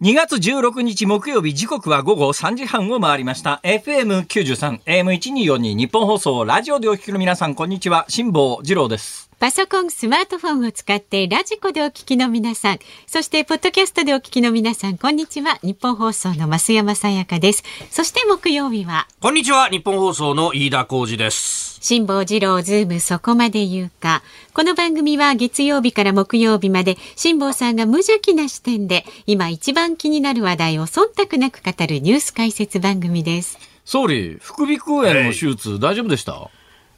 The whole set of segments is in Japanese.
2月16日木曜日時刻は午後3時半を回りました。FM93 AM1242 ニッポン放送ラジオでお聞きの皆さんこんにちは。辛坊治郎です。パソコン、スマートフォンを使ってラジコでお聞きの皆さん、そしてポッドキャストでお聞きの皆さん、こんにちは。ニッポン放送の増山さやかです。そして木曜日は、こんにちは、ニッポン放送の飯田浩二です。辛坊治郎ズームそこまで言うか。この番組は月曜日から木曜日まで辛坊さんが無邪気な視点で今一番気になる話題を忖度なく語るニュース解説番組です。総理副鼻腔炎の手術大丈夫でした？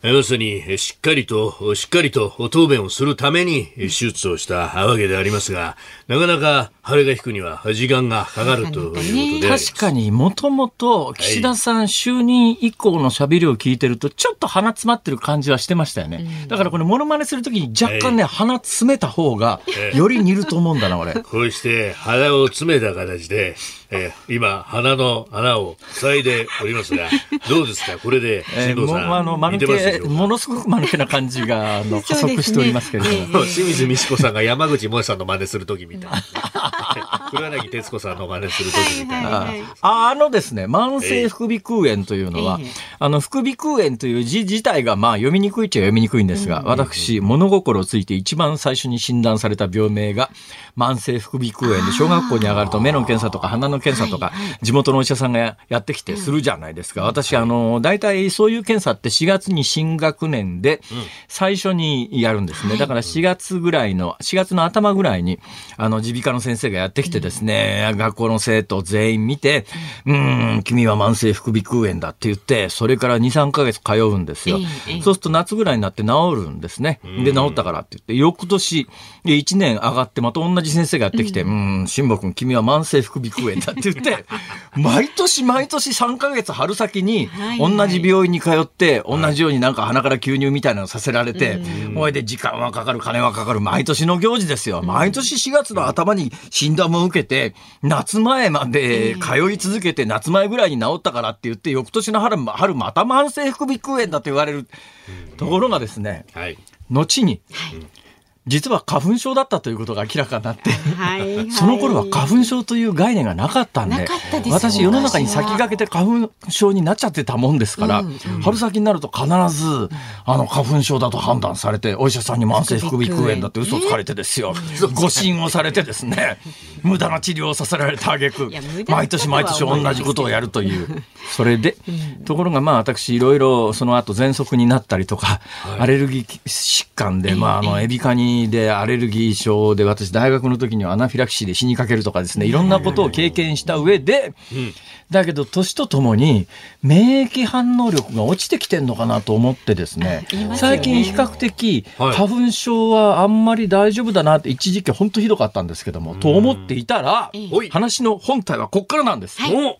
要するに、えしっかりと、しっかりと答弁をするためにえ手術をしたわけでありますが、なかなか腫れが引くには時間がかかるということで。確かにもともと岸田さん就任以降の喋りを聞いてるとちょっと鼻詰まってる感じはしてましたよね、だからこれモノマネするときに若干ね、鼻詰めた方がより似ると思うんだな俺。こうして鼻を詰めた形で、えー今、鼻の穴を塞いでおりますが、どうですか？これで、えー辛坊さん、もうあの、間抜ものすごく間抜けな感じが、あの、加速しておりますけれども。そうですね清水美智子さんが山口萌さんの真似するときみたいな。黒柳徹子さんの真似するときみたいな。はいはいはいああのですね、慢性副鼻腔炎というのは、ええあの、副鼻腔炎という字自体が、まあ、読みにくいっちゃ読みにくいんですが、私、物心ついて一番最初に診断された病名が、慢性副鼻腔炎で、小学校に上がると目の検査とか鼻の検査とか、地元のお医者さんがやってきてするじゃないですか。私、あの、大体そういう検査って4月に新学年で、最初にやるんですね。だから4月ぐらいの、4月の頭ぐらいに、あの、耳鼻科の先生がやってきてですね、学校の生徒全員見て、うーん、君は慢性副鼻腔炎だって言って、それから2、3ヶ月通うんですよ。ええそうすると夏ぐらいになって治るんですね。で、治ったからって言って、翌年、1年上がってまた同じ先生がやってきて、うーん、辛坊君、君は慢性副鼻腔炎だって言って、毎年毎年3ヶ月春先にはい同じ病院に通って、同じようになんか鼻から吸入みたいなのさせられて、ほいで時間はかかる、金はかかる、毎年の行事ですよ。毎年4月の頭に診断も受けて、夏前まで通い続けて、夏前ぐらいに治ったからって言って、翌年の春、春また慢性副鼻腔炎だと言われる。ところがですね、はい。後に、実は花粉症だったということが明らかになって、はいはい。その頃は花粉症という概念がなかったんで、私世の中に先駆けて花粉症になっちゃってたもんですから、うん春先になると必ず、あの、花粉症だと判断されて、お医者さんに慢性副鼻腔炎だって嘘つかれてですよ。誤診をされてですね、無駄な治療をさせられた挙句毎年毎年同じことをやるという。それで、ところがまあ私いろいろその後喘息になったりとか、アレルギー疾患で、まああの、エビカニでアレルギー症で私大学の時にはアナフィラキシーで死にかけるとかですね、いろんなことを経験した上で、だけど年とともに免疫反応力が落ちてきてんのかなと思ってですね最近比較的はい。花粉症はあんまり大丈夫だなって一時期本当ひどかったんですけども、と思っていたら話の本体はこっからなんです。はい。お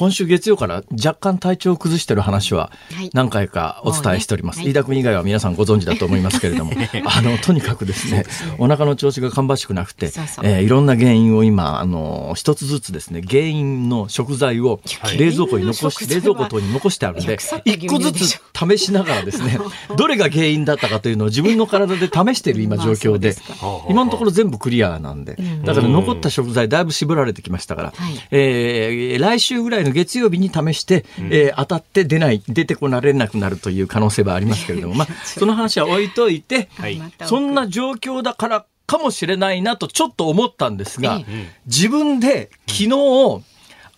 今週月曜から若干体調を崩してる話ははい。何回かお伝えしております。もうね飯田君以外は皆さんご存知だと思いますけれども、あの、とにかくですね、お腹の調子が芳しくなくて、そうそう。えーいろんな原因を今、あの、一つずつですね、原因の食材を冷蔵庫に残し、冷蔵庫等に残してあるんで一個ずつ試しながらですね、どれが原因だったかというのを自分の体で試している今状況で今のところ全部クリアなんで、だから残った食材だいぶ絞られてきましたから、はい。えー来週ぐらいの月曜日に試して、えー当たって出ない、出てこられなくなるという可能性はありますけれども、まあ、その話は置いといて、はい。そんな状況だからかもしれないなとちょっと思ったんですが、え自分で昨日、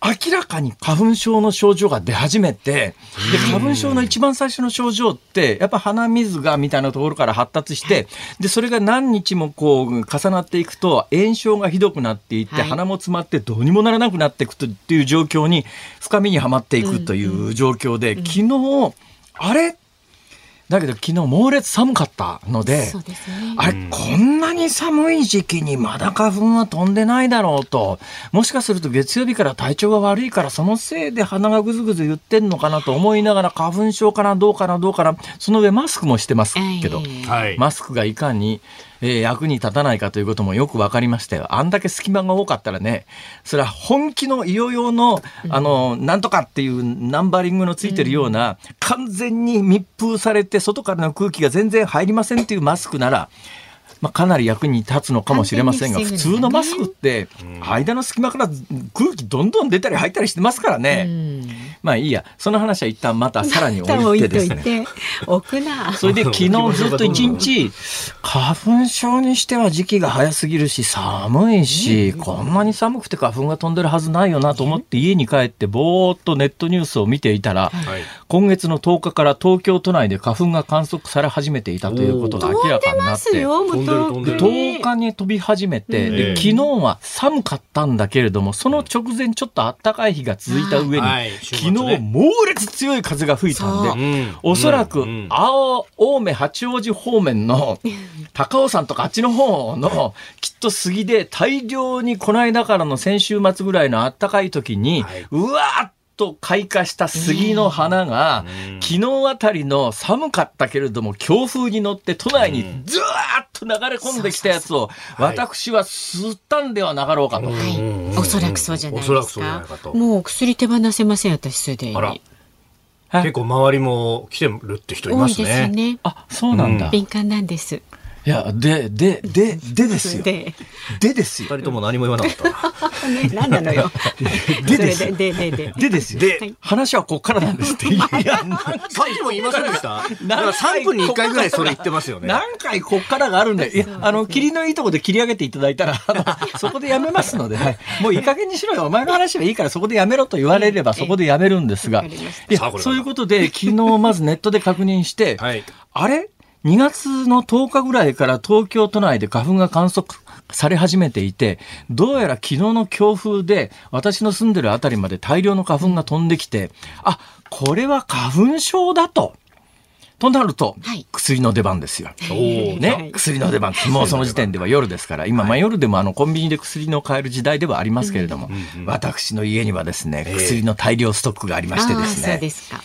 明らかに花粉症の症状が出始めて、で、花粉症の一番最初の症状って、やっぱ鼻水がみたいなところから発達して、で、それが何日もこう重なっていくと、炎症がひどくなっていって、はい。鼻も詰まってどうにもならなくなっていくとっていう状況に、深みにはまっていくという状況で、昨日、あれだけど昨日猛烈寒かったので、ね。あれ、こんなに寒い時期にまだ花粉は飛んでないだろうと、もしかすると月曜日から体調が悪いから、そのせいで鼻がぐずぐず言ってんのかなと思いながら、花粉症かな、どうかな、どうかな、その上マスクもしてますけど、ええはい。マスクがいかに、えー役に立たないかということもよく分かりましたよ。あんだけ隙間が多かったらね、それは本気の医療用の、あの、なんとかっていうナンバリングのついてるような、完全に密封されて、外からの空気が全然入りませんっていうマスクなら、まあ、かなり役に立つのかもしれませんが、普通のマスクって、間の隙間から空気どんどん出たり入ったりしてますからね。まあいいや、その話は一旦またさらに置置いてですね。いて置くなそれで昨日ずっと一日、花粉症にしては時期が早すぎるし、寒いし、こんなに寒くて花粉が飛んでるはずないよなと思って家に帰ってぼーっとネットニュースを見ていたら、はい。今月の10日から東京都内で花粉が観測され始めていたということが明らかになって。ますよもう飛んでる飛んでる10日に飛び始めて、うん。で昨日は寒かったんだけれども、その直前ちょっと暖かい日が続いた上に、はい。昨ね。日猛烈強い風が吹いたんで、そう。うん。おそらく青、青梅八王子方面の、高尾山とかあっちの方の、きっと杉で大量にこの間からの先週末ぐらいの暖かい時に、はい。うわーっと開花した杉の花が、うん。昨日あたりの寒かったけれども、強風に乗って都内にずわーっと流れ込んできたやつを、私は吸ったんではなかろうかと。はい。おそらくそうじゃないですか。おそらくそうじゃないかと。もう薬手放せません私すでに結構周りも来てるって人います多いですよね。ねあ、そうなんだ。敏感なんですや、で、で、で、でですよ。ででですよ。二人とも何も言わなかったな。ね何なのよでですでででででですよ。ではい話はこっからなんですって。いや、何さっきも言いませんでした？だ何から3分に1回ぐらいそれ言ってますよね。何回こっからがあるんで、いや、あの、霧のいいとこで切り上げていただいたら、そこでやめますので、はい。もういい加減にしろよ。お前の話はいいからそこでやめろと言われればそこでやめるんですが。いやそういうことで、昨日まずネットで確認して、はい。あれ？?2 月の10日ぐらいから東京都内で花粉が観測され始めていて、どうやら昨日の強風で私の住んでるあたりまで大量の花粉が飛んできて、あ、これは花粉症だと。となると、はい薬の出番ですよ。ね、はい薬の出番。もうその時点では夜ですから、今、まあ夜でもあのコンビニで薬の買える時代ではありますけれども、私の家にはですね、ええ薬の大量ストックがありましてですああそうね、ですか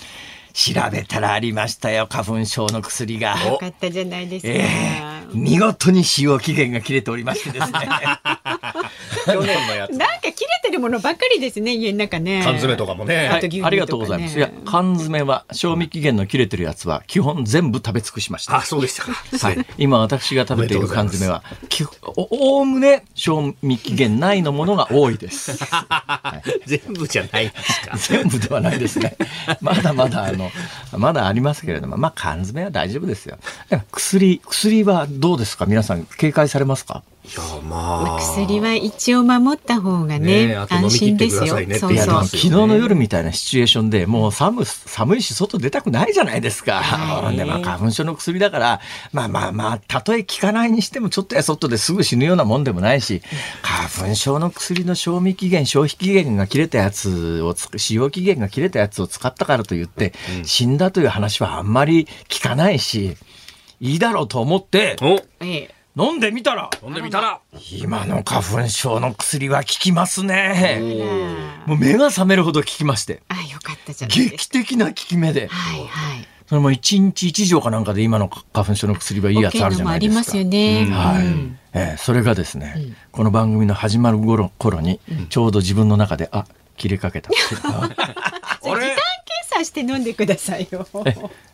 調べたらありましたよ、花粉症の薬が。よかったじゃないですか、ええ見事に使用期限が切れておりましてですね。去年のやつ。なんか切れてるものばっかりですね家の中ね缶詰とかもね。あと牛乳とかねありがとうございます。いや、缶詰は、賞味期限の切れてるやつは、基本全部食べ尽くしました。あ、そうでしたか。はい。今私が食べている缶詰は、きおおおむね賞味期限内のものが多いです。全部じゃないんですか。全部ではないですね。まだまだあの、まだありますけれども、まあ缶詰は大丈夫ですよ。薬、薬はどうですか？皆さん警戒されますか、まあ。薬は一応守った方がねね安心ですよ。ねそういや、でそう。も昨日の夜みたいなシチュエーションで、もう寒、寒いし外出たくないじゃないですか。はいで、まあ花粉症の薬だから、まあまあまあ、たとえ効かないにしても、ちょっとや外ですぐ死ぬようなもんでもないし、花粉症の薬の賞味期限、消費期限が切れたやつをつ、使用期限が切れたやつを使ったからといって、死んだという話はあんまり聞かないし、いいだろうと思って、お。ええ飲んでみたら、飲んでみたら。今の花粉症の薬は効きますね。もう目が覚めるほど効きまして。あよかったじゃないです劇的な効き目で。はいはいそれも1日1錠かなんかで今の花粉症の薬はいいやつあるじゃないですか。ありますよね、はい、うんえーそれがですね、この番組の始まる頃頃に、ちょうど自分の中で、あ、切れかけた。それ時間計算して飲んでくださいよ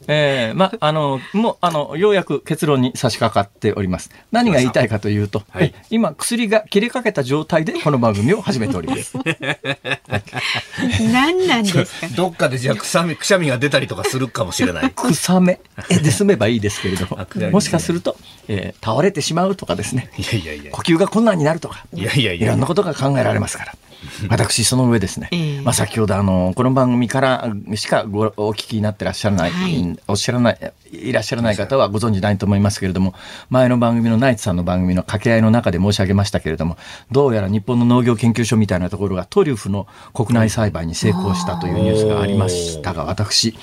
えーま、あの、もう、あの、ようやく結論に差し掛かっております。何が言いたいかというと、はいえ今、薬が切れかけた状態でこの番組を始めております。何なんですか？どっかでじゃあくしゃみ、くしゃみが出たりとかするかもしれない。草め？で済めばいいですけれどももしかすると、えー倒れてしまうとかですね、いやいやいや。呼吸が困難になるとか、いやいやいやいろんなことが考えられますから。私、その上ですね、ええ。まあ、先ほどあの、この番組からしかごお聞きになってらっしゃらない、はい。おっしゃらない、いらっしゃらない方はご存知ないと思いますけれども、前の番組のナイツさんの番組の掛け合いの中で申し上げましたけれども、どうやら日本の農業研究所みたいなところがトリュフの国内栽培に成功したというニュースがありましたが、私、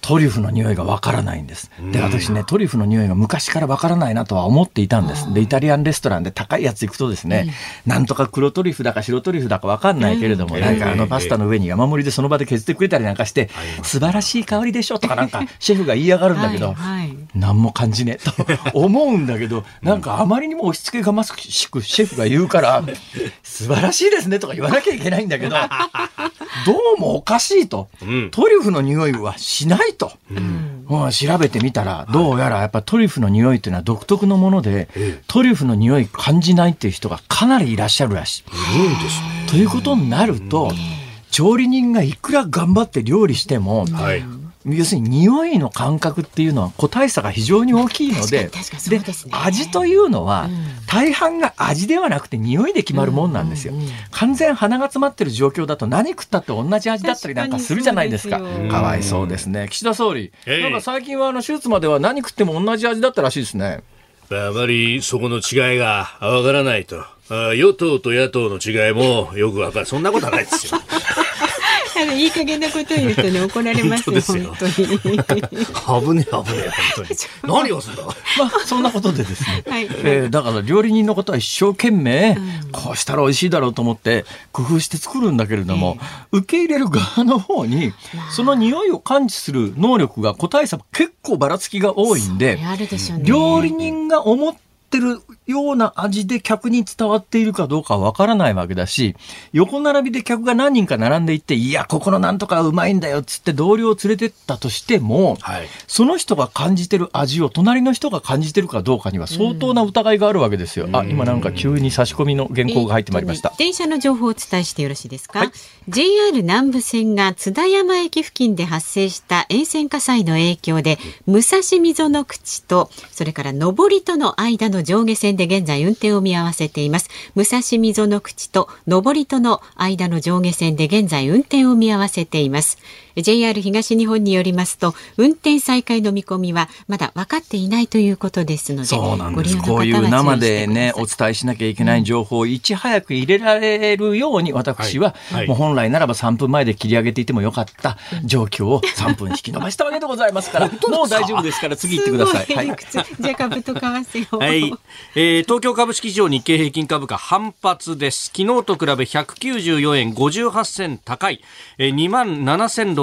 トリュフの匂いがわからないんです。で、私ね、トリュフの匂いが昔からわからないなとは思っていたんです。で、イタリアンレストランで高いやつ行くとですね、なんとか黒トリュフだか白トリュフだかわかんないけれども、うんなんかあええのパスタの上に山盛りでその場で削ってくれたりなんかして、素晴らしい香りでしょとかなんか シェフが言いやがるんだけど、はいはい何も感じねえと 思うんだけど、なんかあまりにも押し付けがましくシェフが言うから、素晴らしいですねとか言わなきゃいけないんだけど、どうもおかしいと。うん。トリュフの匂いはしないと。うんもう調べてみたら、どうやらやっぱトリュフの匂いっていうのは独特のもので、トリュフの匂い感じないっていう人がかなりいらっしゃるらしい。ということになると、調理人がいくら頑張って料理しても、はい。要するに匂いの感覚っていうのは個体差が非常に大きいので確かに確かにそうで味というのは大半が味ではなくて匂いで決まるもんなんですよ。完全鼻が詰まってる状況だと何食ったって同じ味だったりなんかするじゃないですか。確かわいそうですね。岸田総理、ええなんか最近はあの手術までは何食っても同じ味だったらしいですね。あまりそこの違いがわからないと。あ与党と野党の違いもよくわかる。そんなことはないですよ。あのいい加減なことを言うとね怒られますよ 本本当に。危ねえ危ねえ、本当に。何をすんだ？まあそんなことでですね。はいえーだから料理人のことは一生懸命、こうしたら美味しいだろうと思って工夫して作るんだけれども、受け入れる側の方にその匂いを感知する能力が個体差結構ばらつきが多いんであるでしょうね。料理人が思ってるような味で客に伝わっているかどうかはわからないわけだし、横並びで客が何人か並んでいって、いや、ここのなんとかうまいんだよっつって同僚を連れてったとしても、はい。その人が感じてる味を隣の人が感じてるかどうかには相当な疑いがあるわけですよ。あ、今なんか急に差し込みの原稿が入ってまいりました。えー。電車の情報をお伝えしてよろしいですか、JR 南武線が津田山駅付近で発生した沿線火災の影響で武蔵溝の口とそれから上りとの間の上下線で現在運転を見合わせています。武蔵溝の口と上りとの間の上下線で現在運転を見合わせています。JR 東日本によりますと運転再開の見込みはまだ分かっていないということですのでそうなんです。ご利用の方はこういう生でね、お伝えしなきゃいけない情報をいち早く入れられるように、私ははいはい、もう本来ならば3分前で切り上げていてもよかった状況を3分引き伸ばしたわけでございますから、もう大丈夫ですから次行ってください。はいすご理。屈じゃあ株と為替を。はい、えー東京株式市場日経平均株価反発です。昨日と比べ194円58銭高い、えー、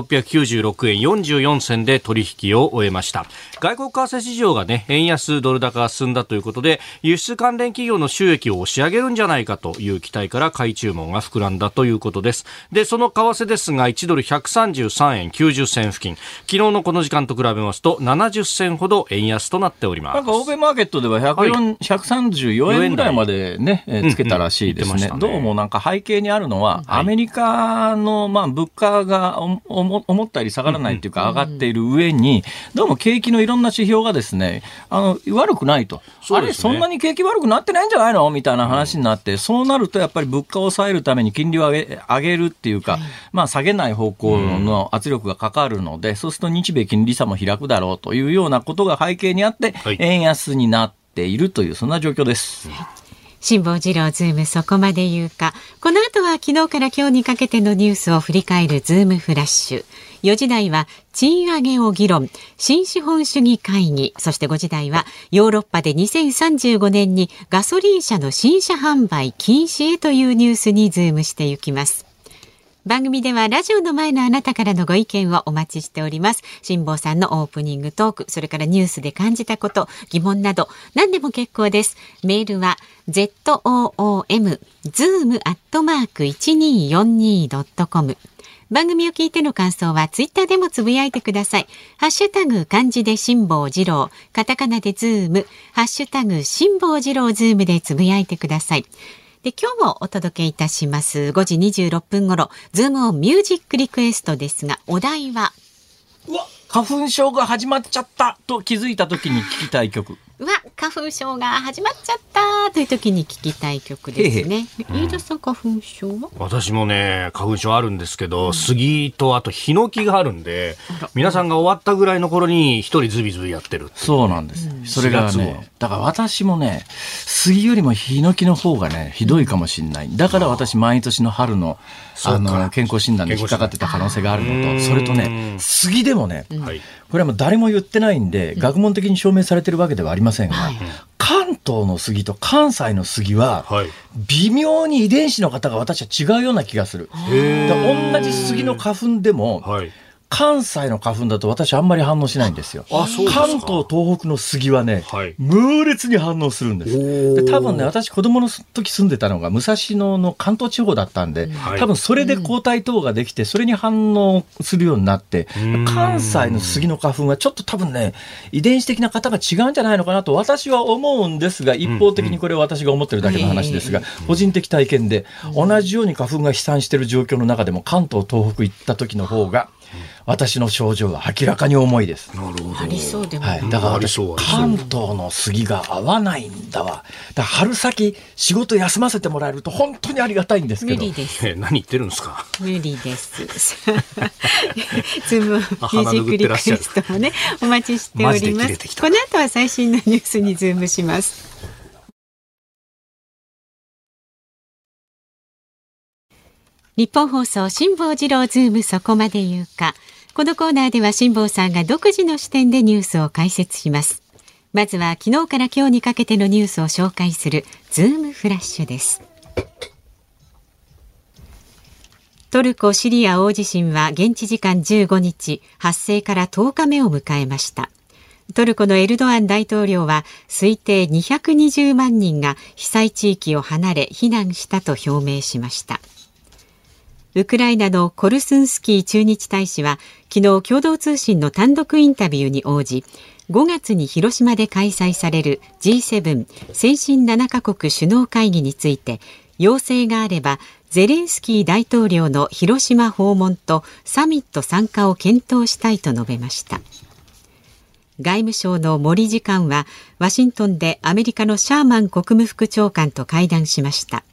27,696円44銭で取引を終えました。外国為替市場がね、円安ドル高が進んだということで、輸出関連企業の収益を押し上げるんじゃないかという期待から買い注文が膨らんだということです。で、その為替ですが、1ドル133円90銭付近、昨日のこの時間と比べますと70銭ほど円安となっております。なんか欧米マーケットでは104 134円ぐらいまでね、えーつけたらしいですね。うんうんね。どうもなんか背景にあるのは、アメリカのまあ物価が思ったより下がらないっていうか上がっている上に、どうも景気のいろんな指標がですね、あの、悪くないと。あれ、そんなに景気悪くなってないんじゃないの？みたいな話になって、そうなるとやっぱり物価を抑えるために金利を上げ上げるっていうか、まあ下げない方向の圧力がかかるので、そうすると日米金利差も開くだろうというようなことが背景にあって、はい。円安になっているという、そんな状況です。辛坊治郎ズームそこまで言うか。この後は昨日から今日にかけてのニュースを振り返るズームフラッシュ。4時台は賃上げを議論、新資本主義会議。そして5時台はヨーロッパで2035年にガソリン車の新車販売禁止へというニュースにズームしていきます。番組ではラジオの前のあなたからのご意見をお待ちしております。辛坊さんのオープニングトーク、それからニュースで感じたこと、疑問など、何でも結構です。メールは、zoom、zoom アットマーク 1242.com。番組を聞いての感想はツイッターでもつぶやいてください。ハッシュタグ漢字で辛坊治郎、カタカナでズーム、ハッシュタグ辛坊治郎ズームでつぶやいてください。で今日もお届けいたします5時26分頃ズームオンミュージックリクエストですがお題は？うわ花粉症が始まっちゃったと気づいた時に聞きたい曲。うわ花粉症が始まっちゃったという時に聞きたい曲ですね。飯田さん花粉症は？私もね、花粉症あるんですけど、杉とあとヒノキがあるんで、皆さんが終わったぐらいの頃に一人ズビズビやってる。そうなんです。それが4月はね、だから私もね、杉よりもヒノキの方がね、ひどいかもしれない。だから私毎年の春の、あの、健康診断で引っかかってた可能性があるのと、それとね、杉でもね、はい。これはもう誰も言ってないんで、学問的に証明されてるわけではありませんが、関東の杉と関西の杉は、はい。微妙に遺伝子の方が私は違うような気がする。同じ杉の花粉でも、はい。関西の花粉だと私あんまり反応しないんですよ。あ関東、東北の杉はね、はい。猛烈に反応するんです。で多分ね、私子供の時住んでたのが武蔵野の関東地方だったんで、はい。多分それで抗体等ができて、それに反応するようになって、関西の杉の花粉はちょっと多分ね、遺伝子的な方が違うんじゃないのかなと私は思うんですが、一方的にこれは私が思ってるだけの話ですが、個人的体験で、同じように花粉が飛散している状況の中でも関東、東北行った時の方が、私の症状は明らかに重いです。なるほど。ありそうでも、はい、だから関東の杉が合わないんだわ。だ春先仕事休ませてもらえると本当にありがたいんですけど。無理ですえ何言ってるんですか？無理です。ズームミュあージックリクエストもね、お待ちしておりマジでます切れてき。たこの後は最新のニュースにズームします。日本放送辛坊治郎ズームそこまで言うか。このコーナーでは辛坊さんが独自の視点でニュースを解説します。まずは昨日から今日にかけてのニュースを紹介するズームフラッシュです。トルコ・シリア大地震は現地時間15日発生から10日目を迎えましたトルコのエルドアン大統領は推定220万人が被災地域を離れ避難したと表明しましたウクライナのコルスンスキー駐日大使は昨日共同通信の単独インタビューに応じ5月に広島で開催される G7 先進7カ国首脳会議について要請があればゼレンスキー大統領の広島訪問とサミット参加を検討したいと述べました。外務省の森次官はワシントンでアメリカのシャーマン国務副長官と会談しました。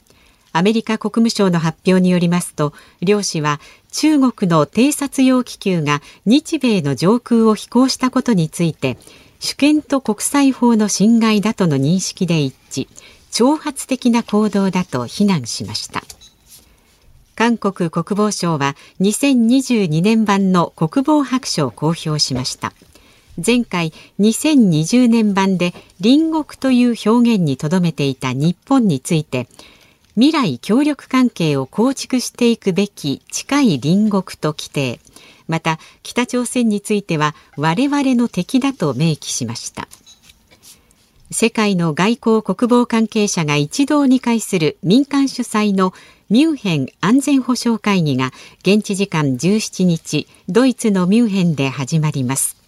アメリカ国務省の発表によりますと両氏は中国の偵察用気球が日米の上空を飛行したことについて主権と国際法の侵害だとの認識で一致。挑発的な行動だと非難しました。韓国国防省は2022年版の国防白書を公表しました。前回2020年版で隣国という表現にとどめていた日本について未来協力関係を構築していくべき近い隣国と規定。また北朝鮮については我々の敵だと明記しました。世界の外交国防関係者が一堂に会する民間主催のミュンヘン安全保障会議が現地時間17日ドイツのミュンヘンで始まります。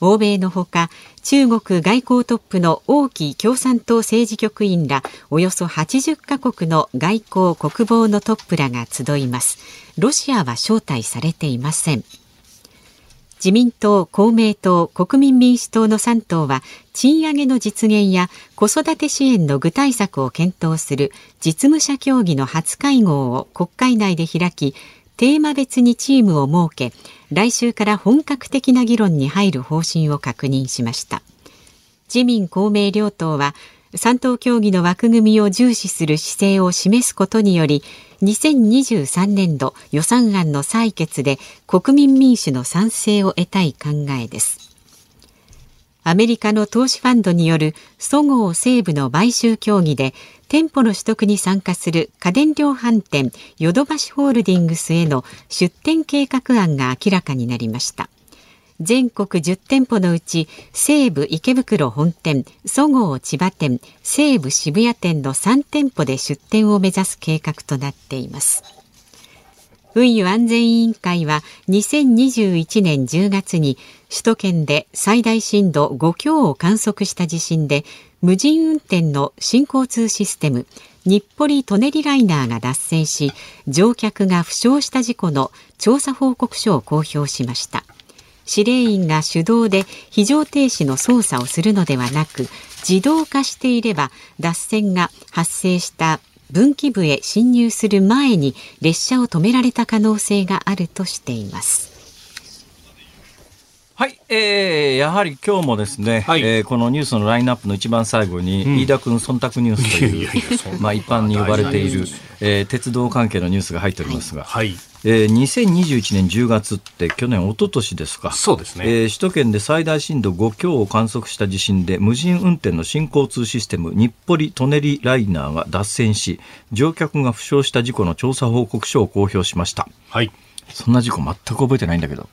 欧米のほか中国外交トップの王毅共産党政治局員らおよそ80カ国の外交国防のトップらが集います。ロシアは招待されていません。自民党、公明党、国民民主党の3党は賃上げの実現や子育て支援の具体策を検討する実務者協議の初会合を国会内で開きテーマ別にチームを設け来週から本格的な議論に入る方針を確認しました。自民公明両党は3党協議の枠組みを重視する姿勢を示すことにより2023年度予算案の採決で国民民主の賛成を得たい考えです。アメリカの投資ファンドによるそごう・西武の買収協議で店舗の取得に参加する家電量販店ヨドバシホールディングスへの出店計画案が明らかになりました全国10店舗のうち西武池袋本店、そごう千葉店、西武渋谷店の3店舗で出店を目指す計画となっています。運輸安全委員会は2021年10月に首都圏で最大震度5強を観測した地震で無人運転の新交通システム日暮里舎人ライナーが脱線し乗客が負傷した事故の調査報告書を公表しました。司令員が手動で非常停止の操作をするのではなく自動化していれば脱線が発生した分岐部へ進入する前に列車を止められた可能性があるとしています。はい、えー、やはり今日もですね、はいえーこのニュースのラインナップの一番最後に、ん飯田君忖度ニュースという、まあ一般に呼ばれている、えー鉄道関係のニュースが入っておりますが、はい。えー2021年10月って去年、一昨年ですか。そうですねえー首都圏で最大震度5強を観測した地震で無人運転の新交通システム日暮里・舎人ライナーが脱線し乗客が負傷した事故の調査報告書を公表しました。はい。そんな事故全く覚えてないんだけど。あ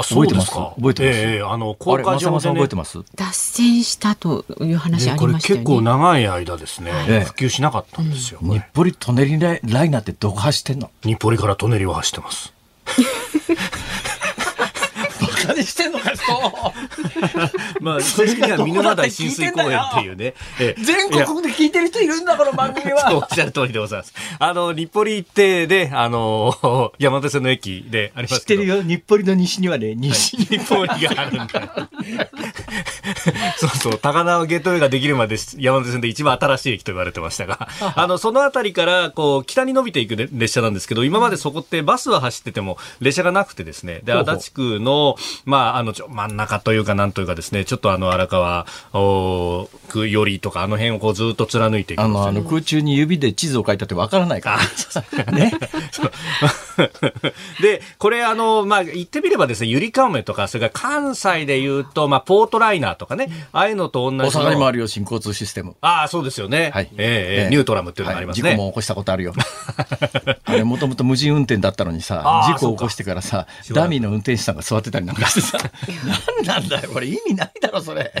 あ、そうですか。覚えてます？ええあの、あ高れ、架上で、松山さんね覚えてます？脱線したという話あねこれりましたよね。結構長い間ですね、ええ普及しなかったんですよ。これ日暮里舎人ライライナーってどこ走ってんの？日暮里から舎人を走ってます。バカにしてんのか、まあ、正式には見沼台浸水公園 っていうね。ええ全国で聞いてる人いるんだ、この番組 そうは。おっしゃる通りでございます。あの、日暮里行って、で、あの、山手線の駅でありますけど。知ってるよ、日暮里の西にはね、西に。日暮里があるんだよ。そうそう、高輪ゲートウェイができるまで山手線で一番新しい駅と言われてましたが、あの、そのあたりから、こう、北に伸びていくね列車なんですけど、今までそこってバスは走ってても列車がなくてですね、で、足立区の、まあ、あの、ちょ真ん中というかなんというかですね、ちょっとあの、荒川お区よりとか、あの辺をこうずっと貫いていくあの、あの、空中に指で地図を書いたってわからないから。ね。で、これあの、まあ、言ってみればですね、ゆりかもめとか、それから関西で言うと、まあ、ポートライナーとかね、ああいうのと同じの。大阪にもあるよ、新交通システム。ああ、そうですよね。はい。ええええニュートラムっていうのがありますね。はい事故も起こしたことあるよ。あれ、もともと無人運転だったのにさ事故を起こしてからさ、ダミーの運転手さんが座ってたりなんかしてさ、なんなんだよ、これ意味ないだろ、それ。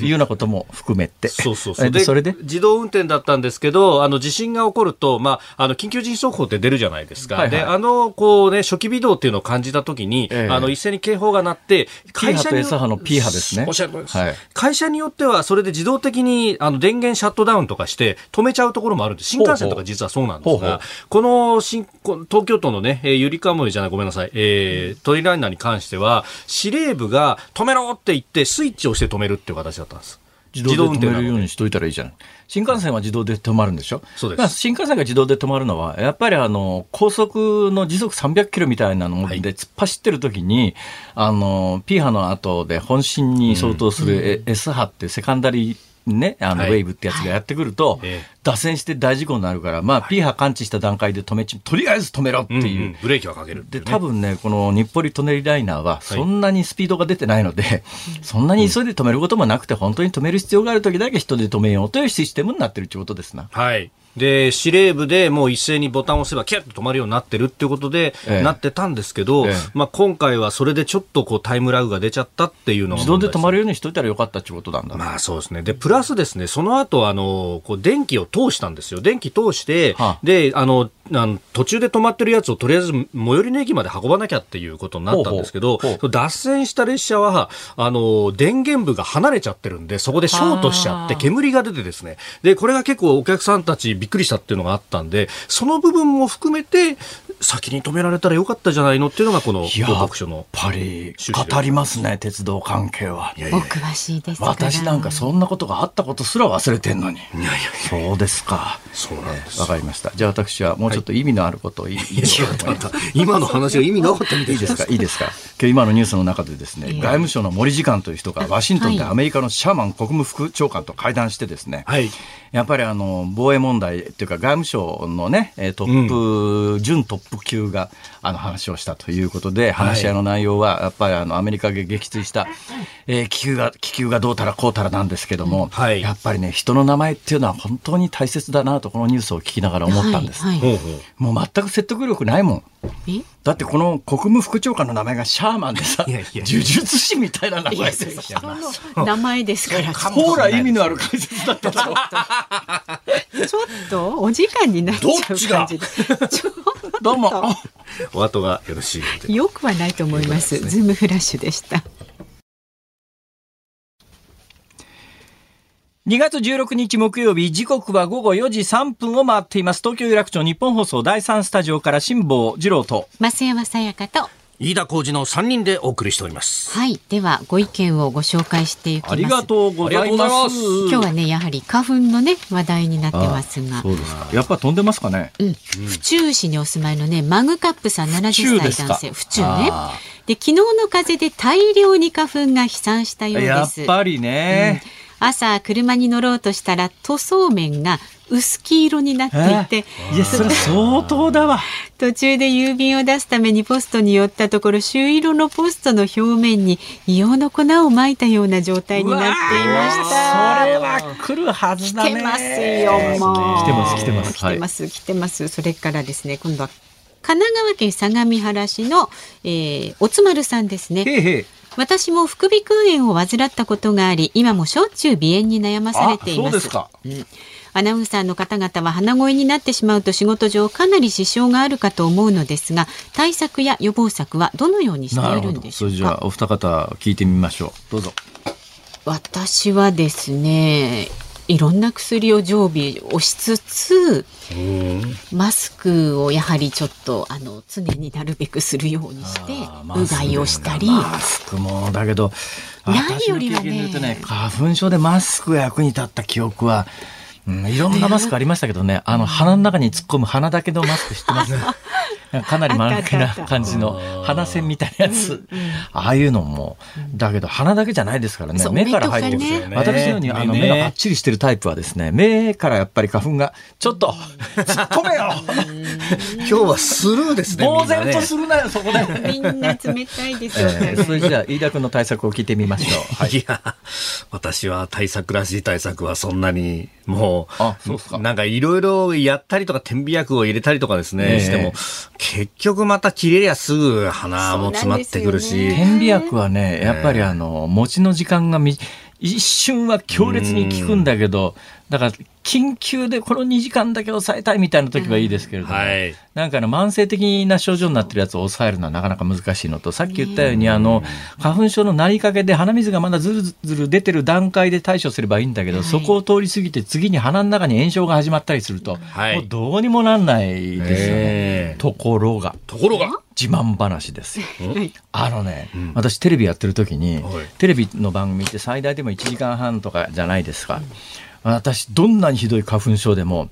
いうようなことも含めて。そうそうそう。で、それで？自動運転だったんですけど、あの、地震が起こると、まあ、あの、緊急地震速報って出るじゃないですか。はいはいで、あの、こうね、初期微動っていうのを感じたときに、ええあの、一斉に警報が鳴って、P 波と S 波の P 波ですね。おっしゃる通りです。はい。会社によっては、それで自動的にあの電源シャットダウンとかして止めちゃうところもあるんで、新幹線とか実はそうなんですが、この新こ東京都のね、えーゆりかもめじゃない、ごめんなさい、えー、トリライナーに関しては、司令部が止めろって言って、スイッチをして止めるっていう形だったんです。自動で止めるようにしといたらいいじゃん。新幹線は自動で止まるんでしょ？そうです。まあ新幹線が自動で止まるのは、やっぱりあの、高速の時速300キロみたいなのはい。で突っ走ってる時に、あの、P 波の後で本震に相当する S 波ってセカンダリーね、あの、はい。ウェーブってやつがやってくると、ええ脱線して大事故になるから、まあ、P 波感知した段階で止めち、とりあえず止めろってうんいう。うんブレーキはかけるっていで、うね多分ね、この日暮里舎人ライナーは、そんなにスピードが出てないので、そんなに急いで止めることもなくて、本当に止める必要がある時だけ人で止めようというシステムになってるってことですな。はい。で、司令部でもう一斉にボタンを押せばキュッと止まるようになってるっていうことで、ええなってたんですけど、ええまあ今回はそれでちょっとこうタイムラグが出ちゃったっていうのが自動で止まるるようにしといたらよかったってことなんだ。まあそうですね。で、プラスですね、その後、あの、こう電気を通したんですよ。電気通して、はあ。で、あの、あの途中で止まってるやつをとりあえず最寄りの駅まで運ばなきゃっていうことになったんですけど、ほうほう。脱線した列車は、あの、電源部が離れちゃってるんで、そこでショートしちゃって煙が出てですね、で、これが結構お客さんたちびっくりしたっていうのがあったんで、その部分も含めて、先に止められたらよかったじゃないのっていうのがこの報告書のやっ。ぱり語りますね、鉄道関係は。いやいやお詳しいですから私なんかそんなことがあったことすら忘れてんのに。いやいやそうですか。そうなんですわかりました。じゃあ私はもうちょっと意味のあることを言い,、いや、違う、あんた今の話が意味なかったみたいですか、いいですか。今日今のニュースの中でですね、外務省の森次官という人がワシントンではいアメリカのシャーマン国務副長官と会談してですね、はい。やっぱりあの防衛問題っていうか外務省のねえートップ、準トップ級があの話をしたということで話し合いの内容はやっぱりあのアメリカが撃墜した、えー気球が気球がどうたらこうたらなんですけども、はい。やっぱりね人の名前っていうのは本当に大切だなとこのニュースを聞きながら思ったんです。はい。はい。もう全く説得力ないもん。え？だってこの国務副長官の名前がシャーマンでさ、いやいや呪術師みたいな名前でさ、人の名前ですからちょほら意味のある解説だっただろ。っとお時間になっちゃう感じで。どうも。お後がよろしいので。とよくはないと思いますズームフラッシュでした2月16日木曜日、時刻は午後4時3分を回っています。東京有楽町日本放送第3スタジオから辛坊治郎と。増山さやかと飯田浩二の3人でお送りしております。はいではご意見をご紹介していきますありがとうございま。ますす今日はねやはり花粉のね話題になってますがそうですか。やっぱ飛んでますかね。うん、府中市にお住まいのねマグカップさん70歳府中ですか男性府中ねあで昨日の風で大量に花粉が飛散したようやっですぱりね。朝車に乗ろうとしたら塗装面が薄黄色になっていていや、それ相当だわ。途中で郵便を出すためにポストに寄ったところ朱色のポストの表面に硫黄の粉をまいたような状態になっていました。それは来るはずだね。来てますよもう来てます、来てます。来てます、来てます。それからですね、今度は神奈川県相模原市の、えー、おつまるさんですね。へいへい私も副鼻腔炎を患ったことがあり、今もしょっちゅう鼻炎に悩まされています。そうですか。うんアナウンサーの方々は鼻声になってしまうと仕事上かなり支障があるかと思うのですが対策や予防策はどのようにしているんでしょうそれじゃあか？お二方聞いてみましょう。どうぞ。私はですねいろんな薬を常備をしつつマスクをやはりちょっとあの常になるべくするようにしてうがいをしたりマスクもだけど何よりはねね花粉症でマスクが役に立った記憶は、うん、いろんなマスクありましたけどね、あの鼻の中に突っ込む鼻だけのマスク知ってますかなり丸めな感じの鼻線みたいなやつ、ああいうのも、だけど鼻だけじゃないですからね。目から入ってくる、ね。私のようにあの目がパッチリしてるタイプはですね目からやっぱり花粉がちょっと突っ込めよ。今日はスルーですね。呆然とするなよそこで。みんな冷たいですよ、えーそれじゃあ飯田君の対策を聞いてみましょう。はい。いや、私は対策らしい対策はそんなに、もう、あそうっすか。なんかいろいろやったりとか、点鼻薬を入れたりとかですね、ええ。しても、結局また切れりゃすぐ鼻も詰まってくるし、点鼻薬はね、やっぱりあの、持ちの時間がみ一瞬は強烈に効くんだけど、だから、緊急でこの2時間だけ抑えたいみたいな時はいいですけれども、はい。なんかあの慢性的な症状になってるやつを抑えるのはなかなか難しいのと、さっき言ったように、あの、花粉症のなりかけで鼻水がまだずるずる出てる段階で対処すればいいんだけど、そこを通り過ぎて次に鼻の中に炎症が始まったりすると、はい。もうどうにもなんないですよね。ええ。ところが、ところが、自慢話ですよ。はいあのね、私テレビやってる時に、はい。テレビの番組って最大でも1時間半とかじゃないですか。私、どんなにひどい花粉症でも、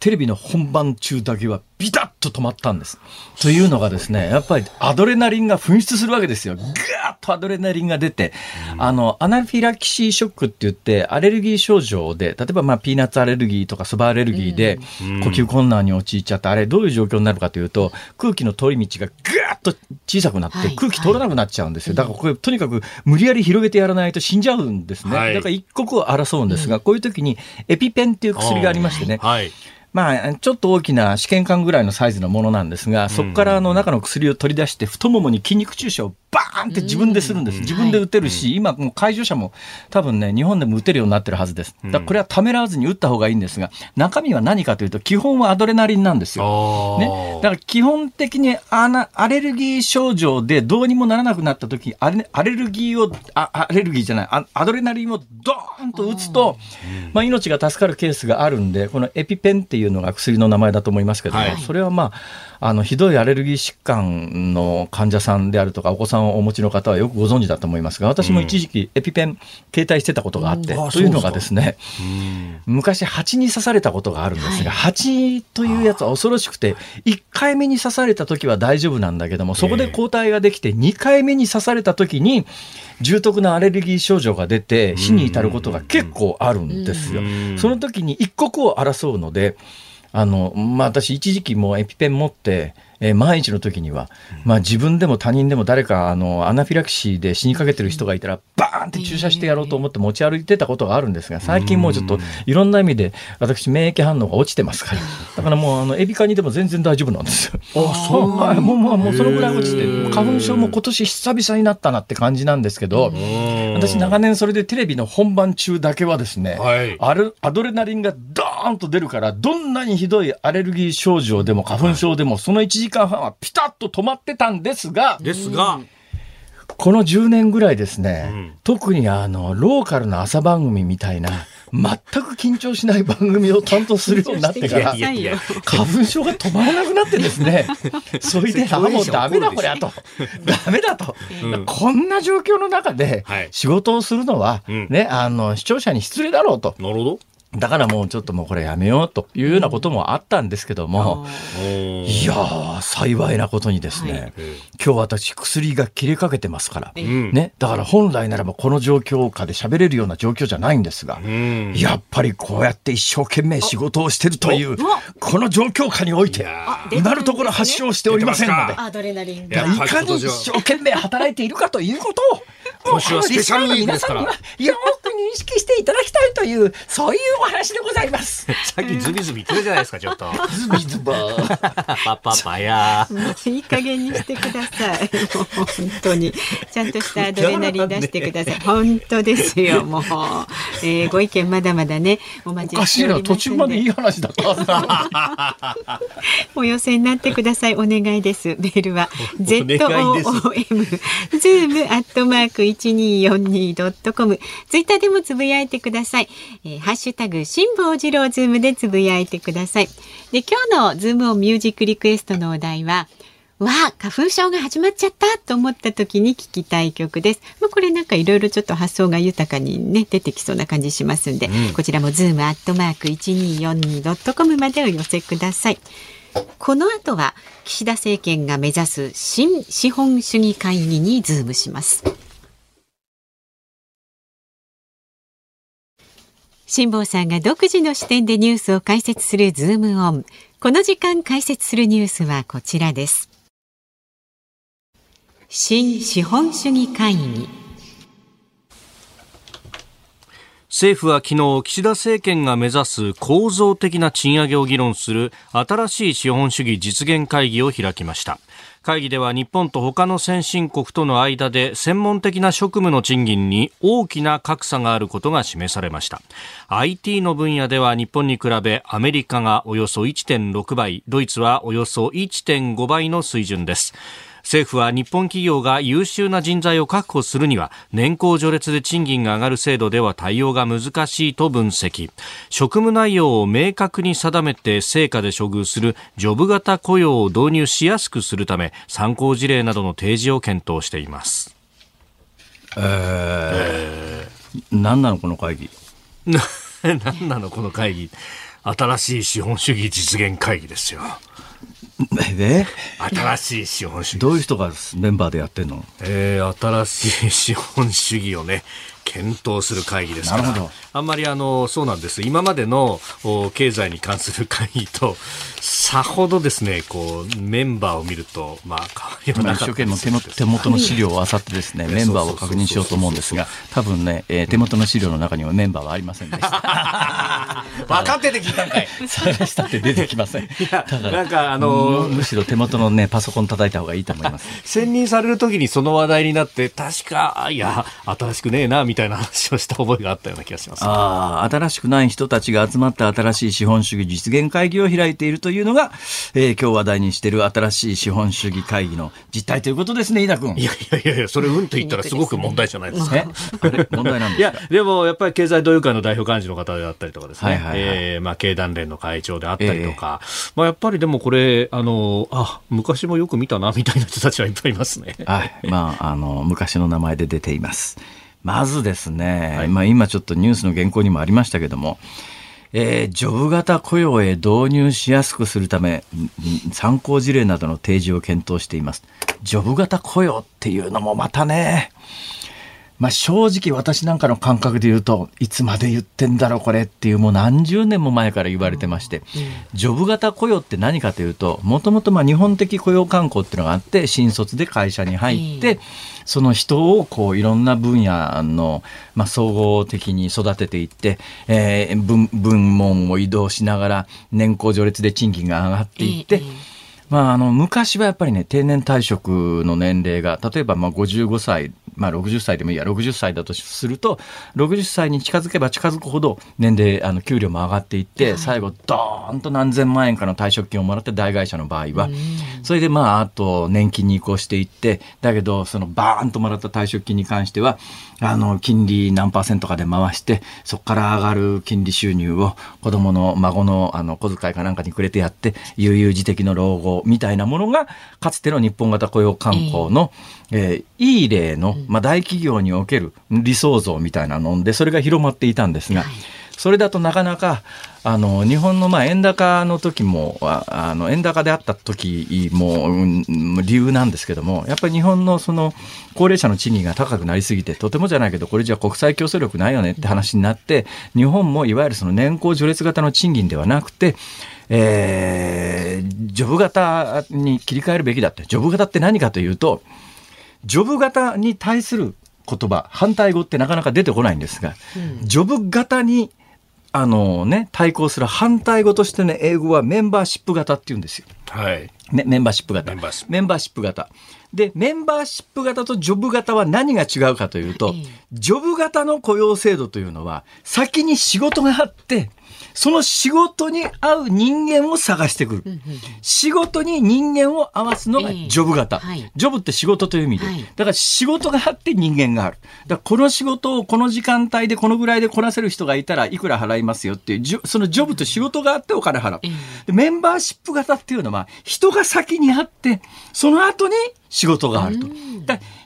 テレビの本番中だけはビタッと止まったんです。というのがですね、やっぱりアドレナリンが噴出するわけですよ。ガーッとアドレナリンが出て、あの、アナフィラキシーショックって言って、アレルギー症状で、例えばまあピーナッツアレルギーとかそばアレルギーで、呼吸困難に陥っちゃって、あれどういう状況になるかというと、空気の通り道がガーッと小さくなってはい、空気通らなくなっちゃうんですよ。だからこれ、とにかく無理やり広げてやらないと死んじゃうんですね。はいだから一刻を争うんですが、こういう時にエピペンっていう薬がありましてね、はい。まあ、ちょっと大きな試験管ぐらいのサイズのものなんですが、そこからあの中の薬を取り出して、太ももに筋肉注射をバーンって自分でするんです。自分で打てるし、今もう介助者も多分ね、日本でも打てるようになってるはずです。だこれはためらわずに打った方がいいんですが、中身は何かというと、基本はアドレナリンなんですよ。ね、だから基本的にアナアレルギー症状でどうにもならなくなった時アレアレルギーをあアレルギーじゃないあアドレナリンをドーンと打つと、まあ、命が助かるケースがあるんでこのエピペンっていうのが薬の名前だと思いますけども、はい。それはまああのひどいアレルギー疾患の患者さんであるとかお子さんをお持ちの方はよくご存知だと思いますが私も一時期エピペン携帯してたことがあって、うん。あというのがでですね昔蜂に刺されたことがあるんですが、蜂というやつは恐ろしくて1回目に刺された時は大丈夫なんだけどもそこで抗体ができて2回目に刺された時に重篤なアレルギー症状が出て死に至ることが結構あるんですよ。その時に一刻を争うのであの、まあ、私一時期もうエピペン持って、えー万一の時には、まあ、自分でも他人でも誰かあのアナフィラキシーで死にかけてる人がいたらバーンって注射してやろうと思って持ち歩いてたことがあるんですが最近もうちょっといろんな意味で私免疫反応が落ちてますから。だからもうあのエビ科にでも全然大丈夫なんですよ。あそう。はいもうもうもうそのぐらい落ちて花粉症も今年久々になったなって感じなんですけど私長年それでテレビの本番中だけはですね、はい。アルアドレナリンがドーンと出るからどんなにひどいアレルギー症状でも花粉症でもその1時間半はピタッと止まってたんですがですが、この10年ぐらいですね、うん。特にあのローカルな朝番組みたいな 全く緊張しない番組を担当するようになってから花粉症が止まらなくなってですね。それで あもうダメだこりゃと。ダメだと、うん。こんな状況の中ではい。仕事をするのは、うん。ねあの視聴者に失礼だろうと。なるほど。だからもうちょっともうこれやめようというようなこともあったんですけども、おいやー幸いなことにですね、え今日私薬が切れかけてますから、えうん。ね、だから本来ならばこの状況下で喋れるような状況じゃないんですが、うん。やっぱりこうやって一生懸命仕事をしてるという、この状況下において今のところ発症しておりませんので。出てま、アドレナリンいやがいかに一生懸命働いているかということを、今週はスペシャルウィークですからよく識していただきたいという、そういうお話でございます。さっきズビズビ言ってるじゃないですか、ちょっと。ズビズバー。パパパや。いい加減にしてください。本当に。ちゃんとしたアドレナリン出してください。本当ですよ、もう。えー、ご意見まだまだね、お待ちしております途中までいい話だった。お寄せになってください。お願いです。メールは z o o m zoom アットマーク一二四二ドットコム。ツイッターでもつぶやいてください。えー、ハッシュタグ辛坊治郎ズームでつぶやいてください。で今日のズームオンミュージックリクエストのお題は。わあ、花粉症が始まっちゃったと思った時に聞きたい曲です。まあ、これなんかいろいろちょっと発想が豊かにね、出てきそうな感じしますんで、うん、こちらもズームアットマーク 1242.com までお寄せください。この後は岸田政権が目指す新資本主義会議にズームします。辛坊さんが独自の視点でニュースを解説するズームオン。この時間解説するニュースはこちらです。新資本主義会議。政府は昨日岸田政権が目指す構造的な賃上げを議論する新しい資本主義実現会議を開きました会議では日本と他の先進国との間で専門的な職務の賃金に大きな格差があることが示されました。IT の分野では日本に比べアメリカがおよそ1.6倍ドイツはおよそ1.5倍の水準です。政府は日本企業が優秀な人材を確保するには年功序列で賃金が上がる制度では対応が難しいと分析職務内容を明確に定めて成果で処遇するジョブ型雇用を導入しやすくするため参考事例などの提示を検討しています。えー、えー、何なのこの会議？何なのこの会議？新しい資本主義実現会議ですよ。で新しい資本主義どういう人がメンバーでやってんの？えー、新しい資本主義をね検討する会議ですから。あんまりあのそうなんです。今までの経済に関する会議とさほどですねこうメンバーを見るとまあ変わりはなかった手の手元の資料を漁ってですねメンバーを確認しようと思うんですが多分ね、えー、手元の資料の中にはメンバーはありませんでした。分かってて聞いたんかい。探したって出てきません。いやなんかあのむしろ手元のねパソコン叩いた方がいいと思います。選任される時にその話題になって確かいや新しくねえなみたいな話をした覚えがあったような気がします、ああ新しくない人たちが集まった新しい資本主義実現会議を開いているというのが、えー、今日話題にしている新しい資本主義会議の実態ということですね、飯田君。いやいやいやそれうんと言ったらすごく問題じゃないですか。問題なん いや、でもやっぱり経済同友会の代表幹事の方であったりとかですね、はいはいはい、えー、まあ、経団連の会長であったりとか、えー、まあ、やっぱりでもこれ、あの、あ、昔もよく見たな、みたいな人たちはいっぱいいますね。はい。まあ、あの、昔の名前で出ています。まずですね、はい、まあ、今ちょっとニュースの原稿にもありましたけども、えー、ジョブ型雇用へ導入しやすくするため、参考事例などの提示を検討しています。ジョブ型雇用っていうのもまたね、まあ、正直私なんかの感覚で言うといつまで言ってんだろうこれっていうもう何十年も前から言われてまして、ジョブ型雇用って何かというともともと日本的雇用慣行っていうのがあって新卒で会社に入って、その人をこういろんな分野の、まあ、総合的に育てていって、えー、分分門を移動しながら年功序列で賃金が上がっていって、まあ、あの昔はやっぱりね定年退職の年齢が例えばまあ55歳まあ、60歳でもいいや60歳だとすると60歳に近づけば近づくほど年齢あの給料も上がっていって最後ドーンと何千万円かの退職金をもらって大会社の場合は。それでまああと年金に移行していってだけどそのバーンともらった退職金に関してはあの金利何パーセントかで回してそこから上がる金利収入を子供の孫のあの小遣いかなんかにくれてやって悠々自適の老後みたいなものがかつての日本型雇用慣行の、えー、いい例の、まあ、大企業における理想像みたいなのでそれが広まっていたんですが、それだとなかなかあの日本のまあ円高の時もあの円高であった時も、うん、理由なんですけどもやっぱり日本のその高齢者の賃金が高くなりすぎてとてもじゃないけどこれじゃ国際競争力ないよねって話になって日本もいわゆるその年功序列型の賃金ではなくてえー、ジョブ型に切り替えるべきだって。ジョブ型って何かというと、ジョブ型に対する言葉、反対語ってなかなか出てこないんですが、ジョブ型に、あのね、対抗する反対語としての英語はメンバーシップ型って言うんですよ。はい。メメンバーシップ型。メンバーシップメンバーシップ型。で、メンバーシップ型とジョブ型は何が違うかというとええ、ジョブ型の雇用制度というのは、先に仕事があって、その仕事に合う人間を探してくる。仕事に人間を合わすのがええジョブ型。はいジョブって仕事という意味で。はいだから仕事があって人間がある。だからこの仕事をこの時間帯でこのぐらいでこなせる人がいたらいくら払いますよっていう、そのジョブと仕事があってお金払う。でメンバーシップ型っていうのは人が先にあって、その後に仕事があると。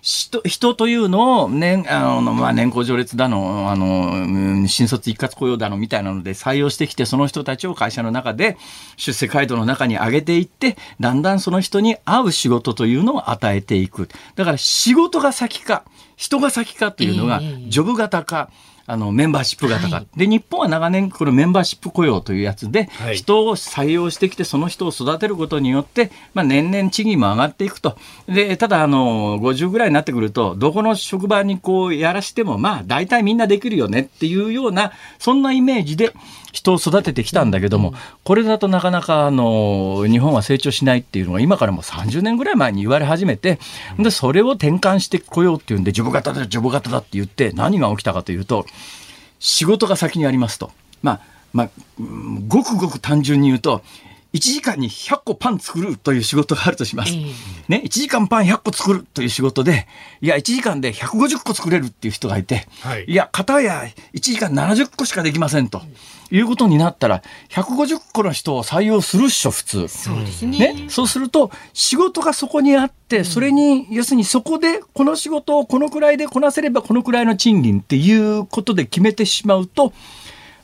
人人というのを年、あの、まあ、年功序列だの、あの、うん新卒一括雇用だのみたいなので採用してきて、その人たちを会社の中で出世街道の中に上げていって、だんだんその人に合う仕事というのを与えていく。だから仕事が先か、人が先かというのがええ、ジョブ型か、あの、メンバーシップ型か。はいで、日本は長年、このメンバーシップ雇用というやつで、はい人を採用してきて、その人を育てることによって、まあ、年々賃金も上がっていくと。で、ただ、あの、50ぐらいになってくると、どこの職場にこうやらしても、まあ、大体みんなできるよねっていうような、そんなイメージで人を育ててきたんだけども、これだとなかなか、あの、日本は成長しないっていうのが、今からもう30年ぐらい前に言われ始めて、で、それを転換してこようっていうんで、ジョブ型だ、ジョブ型だって言って、何が起きたかというと、仕事が先にありますと。まあ、まあ、ごくごく単純に言うと、1時間に100個パン作るという仕事があるとします。ええね、1時間パン100個作るという仕事で、いや、1時間で150個作れるっていう人がいて、はいや、片や1時間70個しかできませんと。いうことになったら、150個の人を採用するっしょ、普通。そうですね。ね、そうすると仕事がそこにあってそれに、要するにそこでこの仕事をこのくらいでこなせればこのくらいの賃金っていうことで決めてしまうと、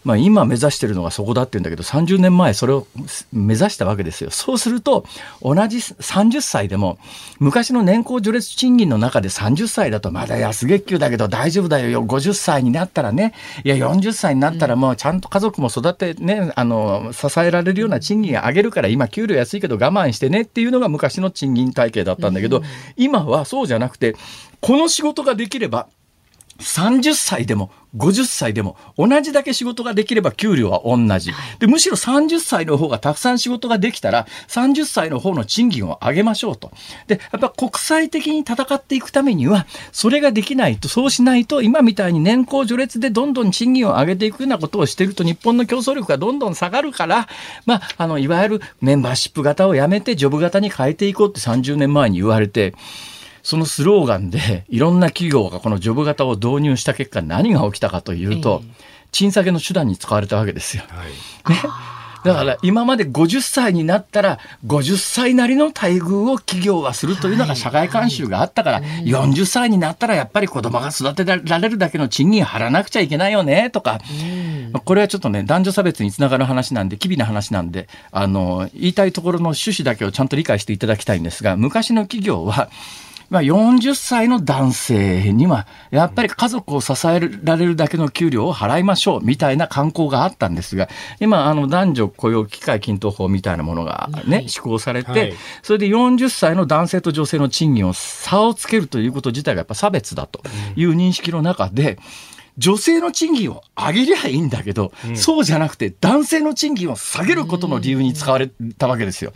まあ、今目指してるのがそこだって言うんだけど30年前それを目指したわけですよ。そうすると同じ30歳でも昔の年功序列賃金の中で30歳だとまだ安月給だけど大丈夫だよ50歳になったらね。いや40歳になったらもうちゃんと家族も育てねあの支えられるような賃金上げるから今給料安いけど我慢してねっていうのが昔の賃金体系だったんだけど、今はそうじゃなくてこの仕事ができれば30歳でも50歳でも同じだけ仕事ができれば給料は同じ。で、むしろ30歳の方がたくさん仕事ができたら30歳の方の賃金を上げましょうと。で、やっぱ国際的に戦っていくためにはそれができないと、そうしないと今みたいに年功序列でどんどん賃金を上げていくようなことをしていると日本の競争力がどんどん下がるから、まあ、あの、いわゆるメンバーシップ型をやめてジョブ型に変えていこうって30年前に言われて、そのスローガンで いろんな企業がこのジョブ型を導入した結果何が起きたかというと、賃下げの手段に使われたわけですよ。はい。ね。だから今まで50歳になったら50歳なりの待遇を企業はするというのが社会慣習があったから40歳になったらやっぱり子供が育てられるだけの賃金払わなくちゃいけないよねとかこれはちょっとね男女差別につながる話なんで機微な話なんであの言いたいところの趣旨だけをちゃんと理解していただきたいんですが昔の企業はまあ、40歳の男性には、やっぱり家族を支えられるだけの給料を払いましょう、みたいな慣行があったんですが、今、あの、男女雇用機会均等法みたいなものがね、施行されて、はい。それで40歳の男性と女性の賃金を差をつけるということ自体がやっぱ差別だという認識の中で、女性の賃金を上げりゃいいんだけど、そうじゃなくて男性の賃金を下げることの理由に使われたわけですよ。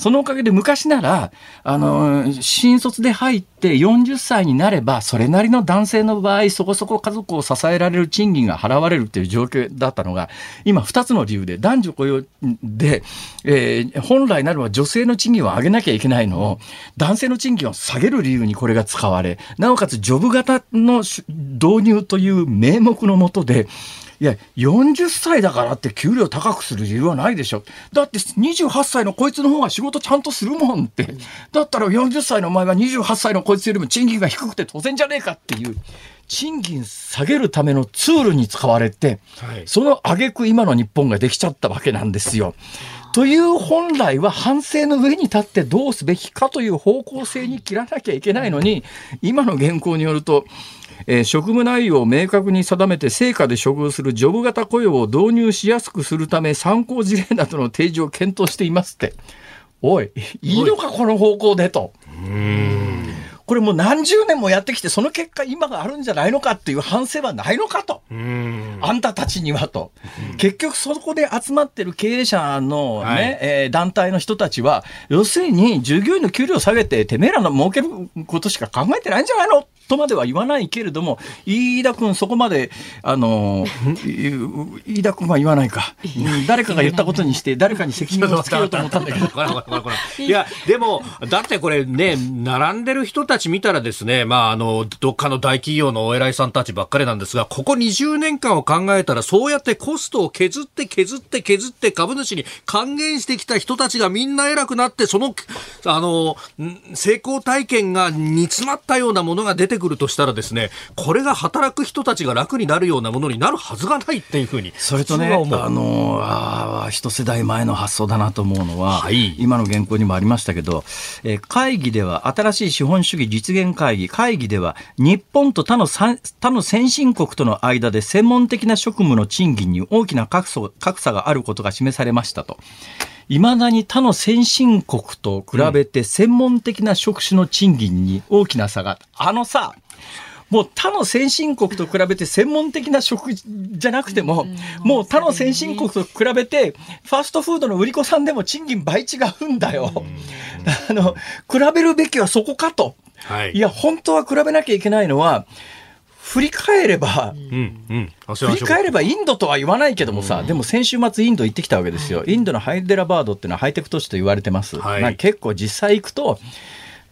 そのおかげで昔なら、あの、新卒で入って40歳になれば、それなりの男性の場合、そこそこ家族を支えられる賃金が払われるっていう状況だったのが、今2つの理由で、男女雇用で、えー本来ならば女性の賃金を上げなきゃいけないのを、男性の賃金を下げる理由にこれが使われ、なおかつジョブ型の導入という名目のもとで、いや、40歳だからって給料高くする理由はないでしょ。だって28歳のこいつの方が仕事ちゃんとするもんって。だったら40歳のお前は28歳のこいつよりも賃金が低くて当然じゃねえかっていう。賃金下げるためのツールに使われて、はいその挙句今の日本ができちゃったわけなんですよ。という本来は反省の上に立ってどうすべきかという方向性に切らなきゃいけないのに、今の現行によると、えー職務内容を明確に定めて成果で処遇するジョブ型雇用を導入しやすくするため参考事例などの提示を検討していますって。おい、いいのかこの方向でと。これもう何十年もやってきて、その結果今があるんじゃないのかっていう反省はないのかと。あんたたちにはと。結局そこで集まってる経営者のね、はい、えー、団体の人たちは、要するに従業員の給料下げて、てめえらの儲けることしか考えてないんじゃないの？とまでは言わないけれども、飯田君そこまで、あの、飯田君は言わないか。誰かが言ったことにして、誰かに責任をつけようと思ったんだけど。いや、でも、だってこれね、並んでる人たち見たらですね、まあ、あの、どっかの大企業のお偉いさんたちばっかりなんですが、ここ20年間を考えたら、そうやってコストを削って削って削って株主に還元してきた人たちがみんな偉くなって、その、あの、成功体験が煮詰まったようなものが出てくるとしたらですね、これが働く人たちが楽になるようなものになるはずがないっていうふうに。それとね、あの、あ一世代前の発想だなと思うのは、はい、今の原稿にもありましたけど、えー、会議では、新しい資本主義実現会議、会議では、日本と他の他の先進国との間で専門的な職務の賃金に大きな格差があることが示されましたと。いまだに他の先進国と比べて専門的な職種の賃金に大きな差が、あのさ、もう他の先進国と比べて専門的な職じゃなくても、もう他の先進国と比べて、ファーストフードの売り子さんでも賃金倍違うんだよ。あの、比べるべきはそこかと。はい、いや、本当は比べなきゃいけないのは、振り返れば、うんうん、振り返ればインドとは言わないけどもさ、うん、でも先週末インド行ってきたわけですよ。インドのハイデラバードっていうのはハイテク都市と言われてます。はい、結構実際行くと、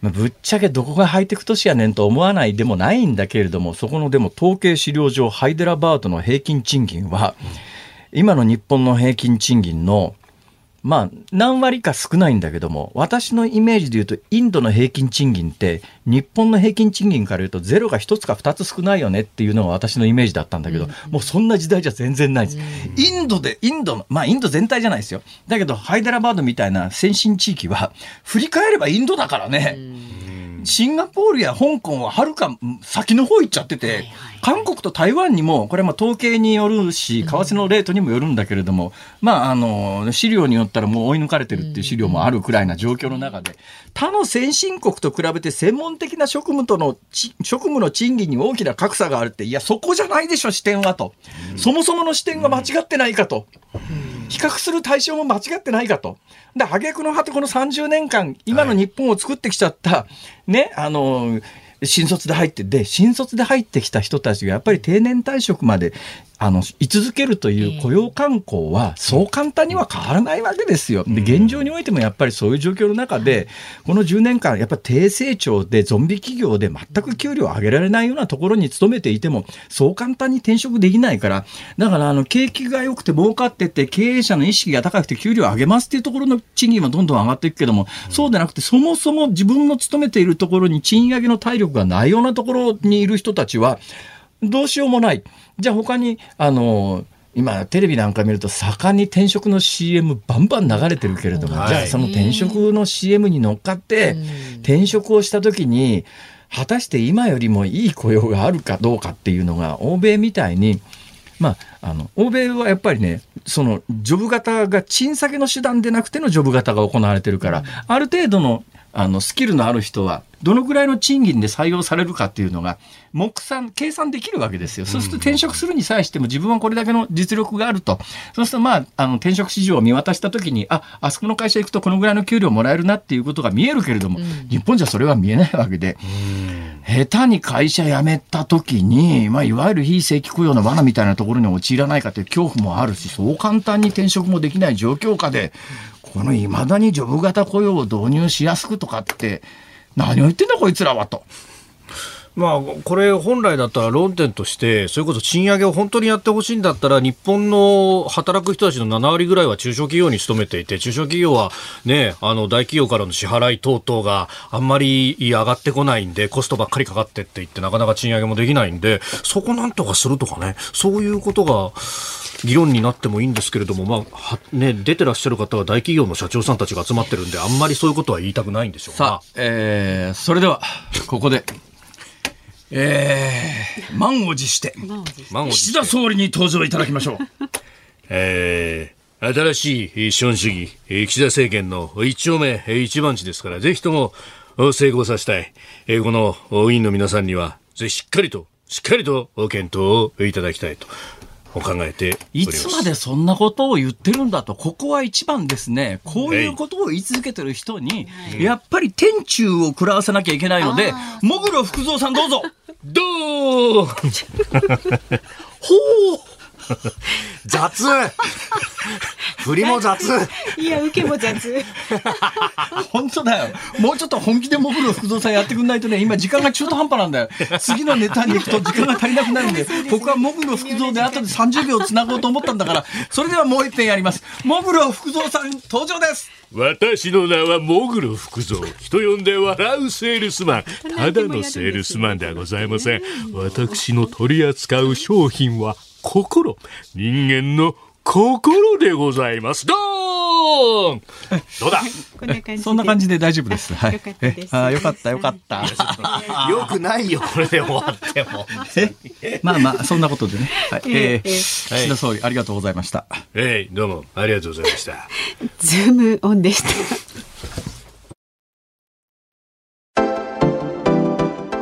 ぶっちゃけどこがハイテク都市やねんと思わないでもないんだけれども、そこのでも統計資料上、ハイデラバードの平均賃金は、今の日本の平均賃金のまあ、何割か少ないんだけども、私のイメージで言うと、インドの平均賃金って、日本の平均賃金から言うと、ゼロが1つか2つ少ないよねっていうのが私のイメージだったんだけど、うん、もうそんな時代じゃ全然ないです。うん、インドで、インドの、まあ、インド全体じゃないですよ。だけど、ハイデラバードみたいな先進地域は、振り返ればインドだからね。うんシンガポールや香港ははるか先の方行っちゃってて、韓国と台湾にも、これは統計によるし、為替のレートにもよるんだけれども、うん、まあ、あの、資料によったらもう追い抜かれてるっていう資料もあるくらいな状況の中で、他の先進国と比べて専門的な職務との、職務の賃金に大きな格差があるって、いや、そこじゃないでしょ、視点はと。うん、そもそもの視点が間違ってないかと。比較する対象も間違ってないかと。で、挙句の果てこの30年間、今の日本を作ってきちゃった、ね、あの、新卒で入って、で、新卒で入ってきた人たちがやっぱり定年退職まであの、居続けるという雇用慣行は、そう簡単には変わらないわけですよ。で、現状においてもやっぱりそういう状況の中で、この10年間、やっぱり低成長で、ゾンビ企業で全く給料を上げられないようなところに勤めていても、そう簡単に転職できないから、だから、あの、景気が良くて儲かってて、経営者の意識が高くて給料を上げますっていうところの賃金はどんどん上がっていくけども、そうでなくて、そもそも自分の勤めているところに賃上げの体力がないようなところにいる人たちは、どうしようもない。じゃあ他に、あの、今テレビなんか見ると盛んに転職の CM バンバン流れてるけれども、はい、じゃあその転職の CM に乗っかって転職をした時に果たして今よりもいい雇用があるかどうかっていうのが欧米みたいにまあ、あの欧米はやっぱりねそのジョブ型が賃下げの手段でなくてのジョブ型が行われてるから、ある程度のあのスキルのある人はどのぐらいの賃金で採用されるかっていうのが目算計算できるわけですよ。そうすると転職するに際しても自分はこれだけの実力があると。そうするとまああの転職市場を見渡した時にああそこの会社行くとこのぐらいの給料もらえるなっていうことが見えるけれども、うん、日本じゃそれは見えないわけで。下手に会社辞めた時に、まあ、いわゆる非正規雇用の罠みたいなところに陥らないかという恐怖もあるし、そう簡単に転職もできない状況下で、この未だにジョブ型雇用を導入しやすくとかって、何を言ってんだこいつらはと。まあ、これ本来だったら論点として、それこそ賃上げを本当にやってほしいんだったら、日本の働く人たちの7割ぐらいは中小企業に勤めていて、中小企業はね、あの大企業からの支払い等々があんまり上がってこないんで、コストばっかりかかってって言って、なかなか賃上げもできないんで、そこなんとかするとかね、そういうことが、議論になってもいいんですけれども、まあね、出てらっしゃる方は大企業の社長さんたちが集まってるんで、あんまりそういうことは言いたくないんでしょうさあ、えー、それでは、ここでえー、満を持して、岸田総理に登場いただきましょう。えー、新しい資本主義、岸田政権の一丁目一番地ですから、ぜひとも、成功させたい。えーこの委員の皆さんには、ぜひしっかりと、しっかりと検討をいただきたいと考えてい。つまでそんなことを言ってるんだと、ここは一番ですね、こういうことを言い続けてる人に、やっぱり天柱を食らわせなきゃいけないので、もぐろ福蔵さんどうぞ。どう 雑。振りも雑。いや受けも雑。本当だよ。もうちょっと本気でもぐろ福蔵さんやってくんないとね、今時間が中途半端なんだよ。次のネタに行くと時間が足りなくなるんで、僕はもぐろ福蔵で後で30秒つなごうと思ったんだから、それではもう一遍やります。もぐろ福蔵さん登場です。私の名はモグロ福蔵人呼んで笑うセールスマン。ただのセールスマンではございません。私の取り扱う商品は心人間の心でございますどーん どうだ？こんな感じでそんな感じで大丈夫です。はい。よかったですえあよかった、よかった。よくないよこれで終わってもえ？まあまあ、そんなことでね。はい。えーええ岸田総理、ありがとうございました。えいどうもありがとうございました ズームオンでした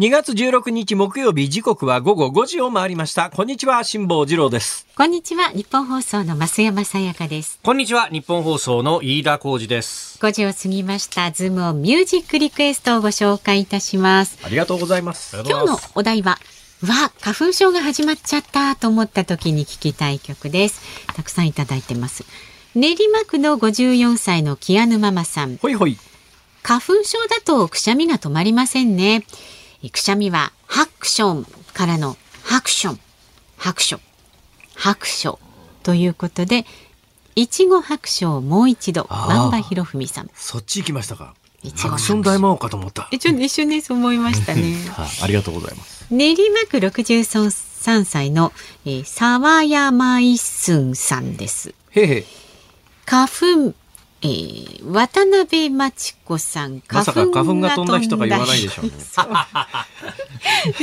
2月16日木曜日時刻は午後5時を回りました。こんにちは、辛坊治郎です。こんにちは日本放送の増山さやかです。こんにちは日本放送の飯田浩二です5時を過ぎましたズームオンミュージックリクエストをご紹介いたします。ありがとうございます。今日のお題はわ花粉症が始まっちゃったと思った時に聞きたい曲です。たくさんいただいてます。練馬区の54歳のキアヌママさん。ほいほい。花粉症だとくしゃみが止まりませんね。えくしゃみはハクションからのハクション、ハクション、ハクションということで、いちご白書をもう一度、万場博文さん。そっち行きましたか。いちごアクション大魔王かと思った。一瞬ね、そう思いましたね。はい、ありがとうございます。練馬区63歳の、えー、沢山一寸さんです。へいへい。花粉、えー、渡辺真知子さん。まさか花粉が飛んだ日とか言わないでしょうね。そ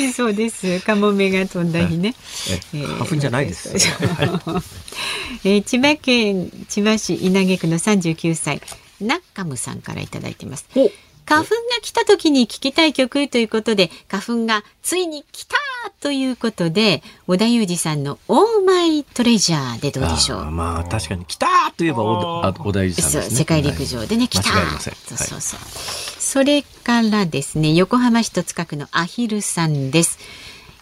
うそうです。カモメが飛んだ日ね。え花粉じゃないです。えー千葉県千葉市稲毛区の39歳ナッカムさんからいただいてます。花粉が来た時に聴きたい曲ということで花粉がついに来たということで織田裕二さんの「オーマイトレジャー」でどうでしょう？まあ確かに来たーといえばおあ小田裕二さんですね。そう世界陸上でね、来た間違いありません。そうそうそう、それからですね横浜市戸塚区のアヒルさんです。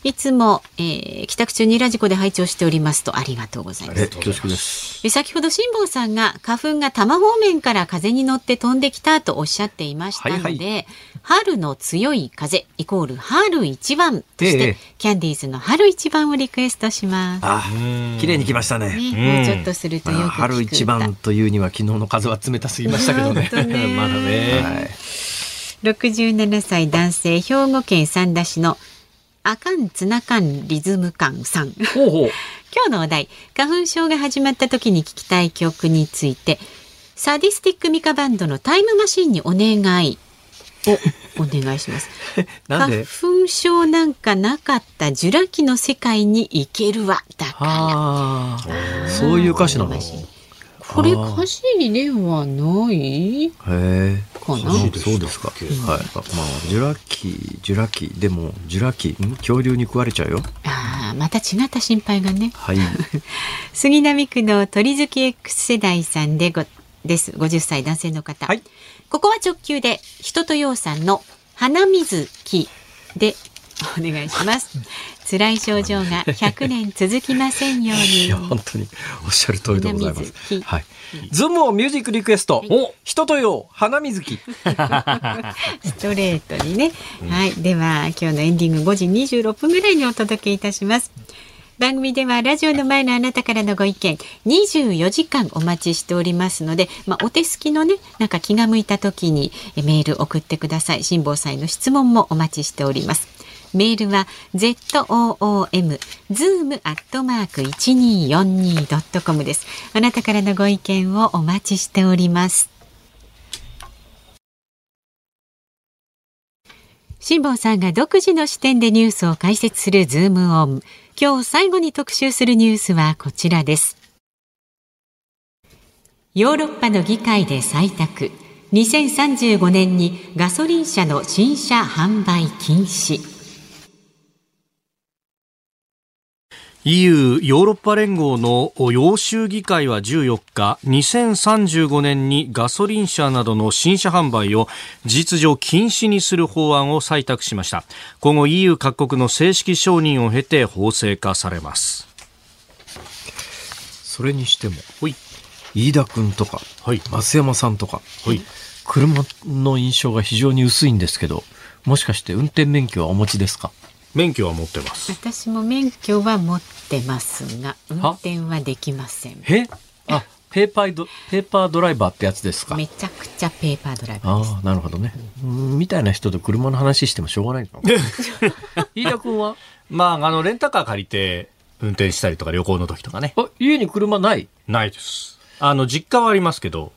いつも、えー帰宅中にラジコで拝聴しておりますとありがとうございます。え、恐縮です。え先ほど辛坊さんが花粉が多摩方面から風に乗って飛んできたとおっしゃっていましたので、はいは春の強い風イコール春一番として、ええキャンディーズの春一番をリクエストします。あ、綺麗に来ましたね。ね、もうちょっとするとよく春一番というには昨日の風は冷たすぎましたけどね。ね まだね。はい67歳男性兵庫県三田市のあかんつなかんリズム感さんほうほう。今日のお題花粉症が始まった時に聴きたい曲についてサディスティックミカバンドのタイムマシーンにお願いをお願いします なんで？花粉症なんかなかったジュラ紀の世界に行けるわだからああ、そういう歌詞なの？へこれ歌詞ではないえ。かなそうそうですか。はい。まあ、ジュラ紀、ジュラ紀、でも、ジュラ紀、ん？恐竜に食われちゃうよ。あーまた違った心配がねはい。杉並区の鳥好き X 世代さんでごです。50歳男性の方、はい。ここは直球で人とようさんの花水木で お願いします。辛い症状が 100年続きませんように。いや、本当におっしゃる通りでございます。はい。ズームオンミュージックリクエスト。お。一青窈、ハナミズキ。ストレートにね、はい。では今日のエンディング5時26分ぐらいにお届けいたします番組ではラジオの前のあなたからのご意見24時間お待ちしておりますので、まあ、お手すきのねなんか気が向いた時にメール送ってください。辛坊さんへの質問もお待ちしております。メールは zoom zoom アットマーク 1242.com です。あなたからのご意見をお待ちしております。辛坊さんが独自の視点でニュースを解説するズームオン。今日最後に特集するニュースはこちらです。ヨーロッパの議会で採択。2035年にガソリン車の新車販売禁止。EU ヨーロッパ連合の欧州議会は14日2035年にガソリン車などの新車販売を事実上禁止にする法案を採択しました。今後 EU 各国の正式承認を経て法制化されます。それにしても、ほい。飯田くんとか、はい。増山さんとか、はい。車の印象が非常に薄いんですけど、もしかして運転免許はお持ちですか？免許は持ってます私も免許は持ってますが、運転はできません。え？あ、ペーパード、ペーパードライバーってやつですか？めちゃくちゃペーパードライバーです。ああ、なるほどね。うんみたいな人と車の話してもしょうがないのかな。飯田くんは？まああのレンタカー借りて運転したりとか旅行の時とかねあ、家に車ない？ないですあの実家はありますけど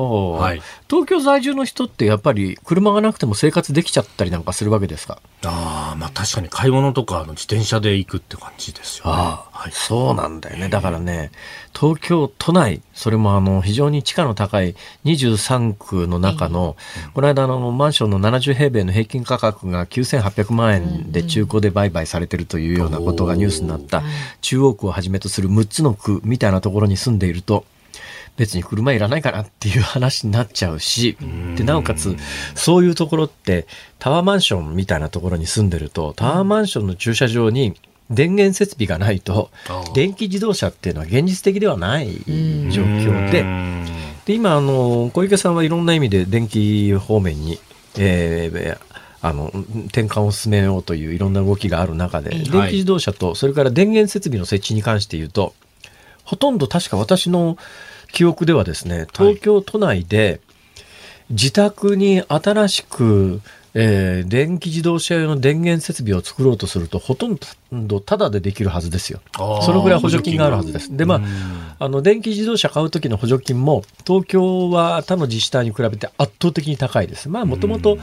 ははい。東京在住の人ってやっぱり車がなくても生活できちゃったりなんかするわけですか？ああまあ確かに買い物とかの自転車で行くって感じですよね。ああ、はい。そうなんだよね。だからね、東京都内、それもあの、非常に地価の高い23区の中の、この間あの、マンションの70平米の平均価格が9800万円で中古で売買されてるというようなことがニュースになった、中央区をはじめとする6つの区みたいなところに住んでいると、別に車いらないかなっていう話になっちゃうし、で、なおかつ、そういうところって、タワーマンションみたいなところに住んでると、タワーマンションの駐車場に電源設備がないと電気自動車っていうのは現実的ではない状況で、うん。で、今、あの、小池さんはいろんな意味で電気方面に、えーあの、転換を進めようといういろんな動きがある中で、ええ電気自動車と、それから電源設備の設置に関して言うと、ほとんど確か私の記憶ではですね、東京都内で自宅に新しく、えー電気自動車用の電源設備を作ろうとすると、ほとんどタダでできるはずですよ。そのぐらい補助金があるはずです。で、まあ、あの、電気自動車買う時の補助金も、東京は他の自治体に比べて圧倒的に高いです。まあ、もともと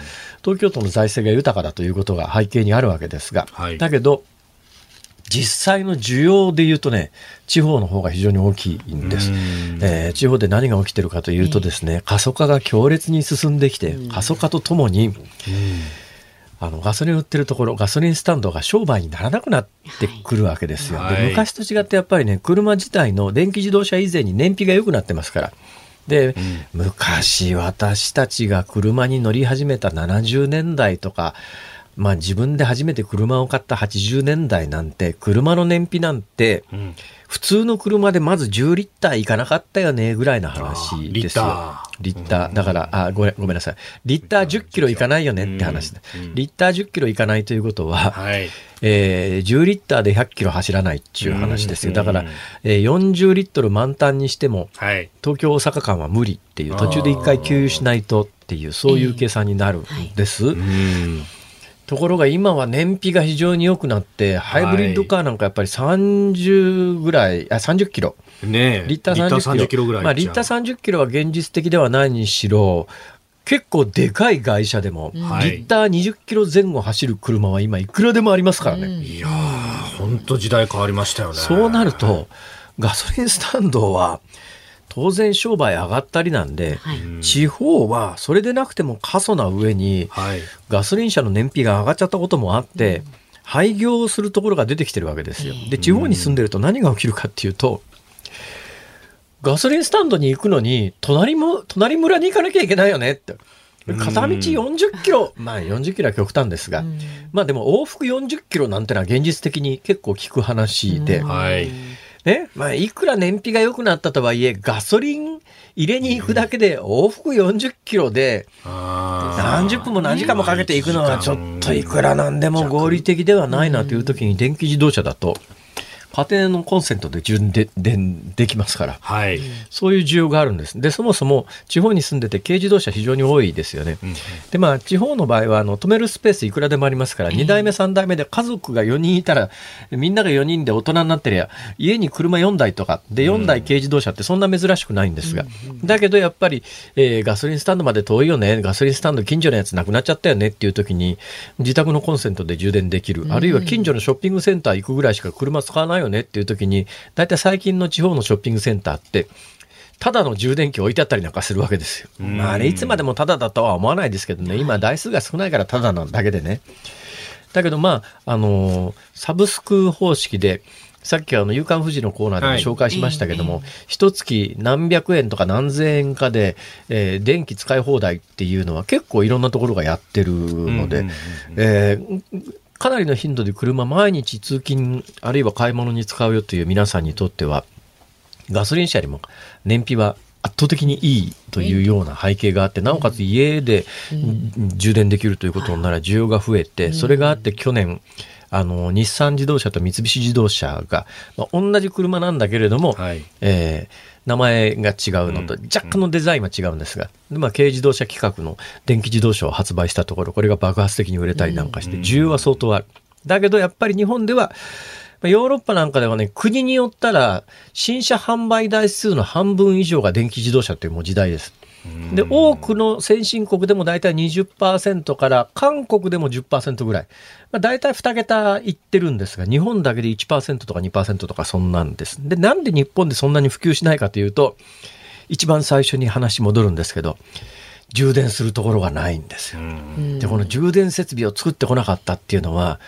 東京都の財政が豊かだということが背景にあるわけですが、はいだけど、実際の需要で言うとね、地方の方が非常に大きいんです。えー地方で何が起きてるかというとですね、過疎化が強烈に進んできて、過疎化とともに、あのガソリン売ってるところ、ガソリンスタンドが商売にならなくなってくるわけですよ。はい。で昔と違ってやっぱりね、車自体の電気自動車以前に燃費が良くなってますから。で、昔私たちが車に乗り始めた70年代とか、まあ自分で初めて車を買った80年代なんて、車の燃費なんて、ん普通の車でまず10リッターいかなかったよね、ぐらいの話ですよ。リッター。だから、あ、ごめん、ごめんなさい。リッター10キロいかないよねって話だ。リッター10キロいかないということは、はいえー10リッターで100キロ走らないっていう話ですよ。だから、えー40リットル満タンにしても、はい東京大阪間は無理っていう、途中で一回給油しないとっていう、そういう計算になるんです。うんところが今は燃費が非常に良くなって、ハイブリッドカーなんかやっぱり30ぐらい、あ、30キロ。ねえリッター30キロ。ぐらいまあ、リッター30キロは現実的ではないにしろ、結構でかい会社でも、はいリッター20キロ前後走る車は今いくらでもありますからね。いやー本当時代変わりましたよねそうなると、ガソリンスタンドは、当然商売上がったりなんで、はい。地方はそれでなくても過疎な上に、はい。ガソリン車の燃費が上がっちゃったこともあって、廃業するところが出てきてるわけですよ。で、地方に住んでると何が起きるかっていうと、ガソリンスタンドに行くのに、隣も、隣村に行かなきゃいけないよねって。片道40キロ、まあ40キロは極端ですが、まあでも往復40キロなんてのは現実的に結構聞く話で、はい。ね、まあいくら燃費が良くなったとはいえ、ガソリン入れに行くだけで往復40キロで、何十分も何時間もかけて行くのはちょっといくらなんでも合理的ではないなという時に電気自動車だと、家庭のコンセントで充電でできますから。はい。そういう需要があるんです。で、そもそも地方に住んでて軽自動車非常に多いですよね。で、まあ、地方の場合は、あの、止めるスペースいくらでもありますから、2代目、3代目で家族が4人いたら、みんなが4人で大人になってりゃ、家に車4台とか、で、4台軽自動車ってそんな珍しくないんですが、だけどやっぱり、えーガソリンスタンドまで遠いよね、ガソリンスタンド近所のやつなくなっちゃったよねっていう時に、自宅のコンセントで充電できる、あるいは近所のショッピングセンター行くぐらいしか車使わないよねっていう時に、大体最近の地方のショッピングセンターって、ただの充電器置いてあったりなんかするわけですよ。まあ、あれいつまでもただだとは思わないですけどね、今台数が少ないからただなだけでね。だけどまあ、あのーサブスク方式で、さっきあの、夕刊富士のコーナーでも紹介しましたけども、一月何百円とか何千円かで、えー電気使い放題っていうのは結構いろんなところがやってるので、えーかなりの頻度で車毎日通勤あるいは買い物に使うよという皆さんにとっては、ガソリン車よりも燃費は圧倒的にいいというような背景があって、なおかつ家で充電できるということになら需要が増えて、それがあって去年、あの、日産自動車と三菱自動車が、まあ、同じ車なんだけれども、はい。えー名前が違うのと、若干のデザインは違うんですが、でまあ、軽自動車規格の電気自動車を発売したところ、これが爆発的に売れたりなんかして、需要は相当ある。だけど、やっぱり日本では、まあヨーロッパなんかではね、国によったら、新車販売台数の半分以上が電気自動車というもう時代です。で、多くの先進国でも大体20%から、韓国でも10%ぐらい。まあ、大体2桁いってるんですが、日本だけで1%とか2%とかそんなんです。で、なんで日本でそんなに普及しないかというと、一番最初に話戻るんですけど、充電するところがないんですよ。で、この充電設備を作ってこなかったっていうのは、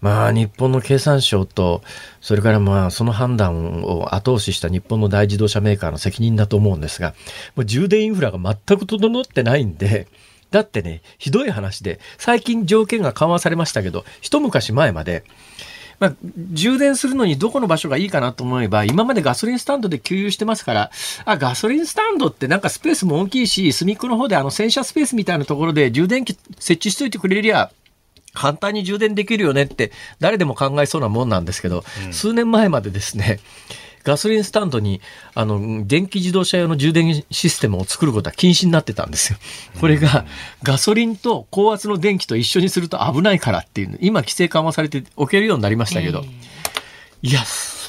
まあ、日本の経産省と、それからまあ、その判断を後押しした日本の大自動車メーカーの責任だと思うんですが、もう充電インフラが全く整ってないんで、だってね、ひどい話で、最近条件が緩和されましたけど、一昔前まで、まあ、充電するのにどこの場所がいいかなと思えば、今までガソリンスタンドで給油してますから、あ、ガソリンスタンドってなんかスペースも大きいし、隅っこの方であの洗車スペースみたいなところで充電器設置しといてくれりゃ、簡単に充電できるよねって誰でも考えそうなもんなんですけど、数年前までですね、ガソリンスタンドにあの電気自動車用の充電システムを作ることは禁止になってたんですよ。これがガソリンと高圧の電気と一緒にすると危ないからっていう今規制緩和されておけるようになりましたけど、いや、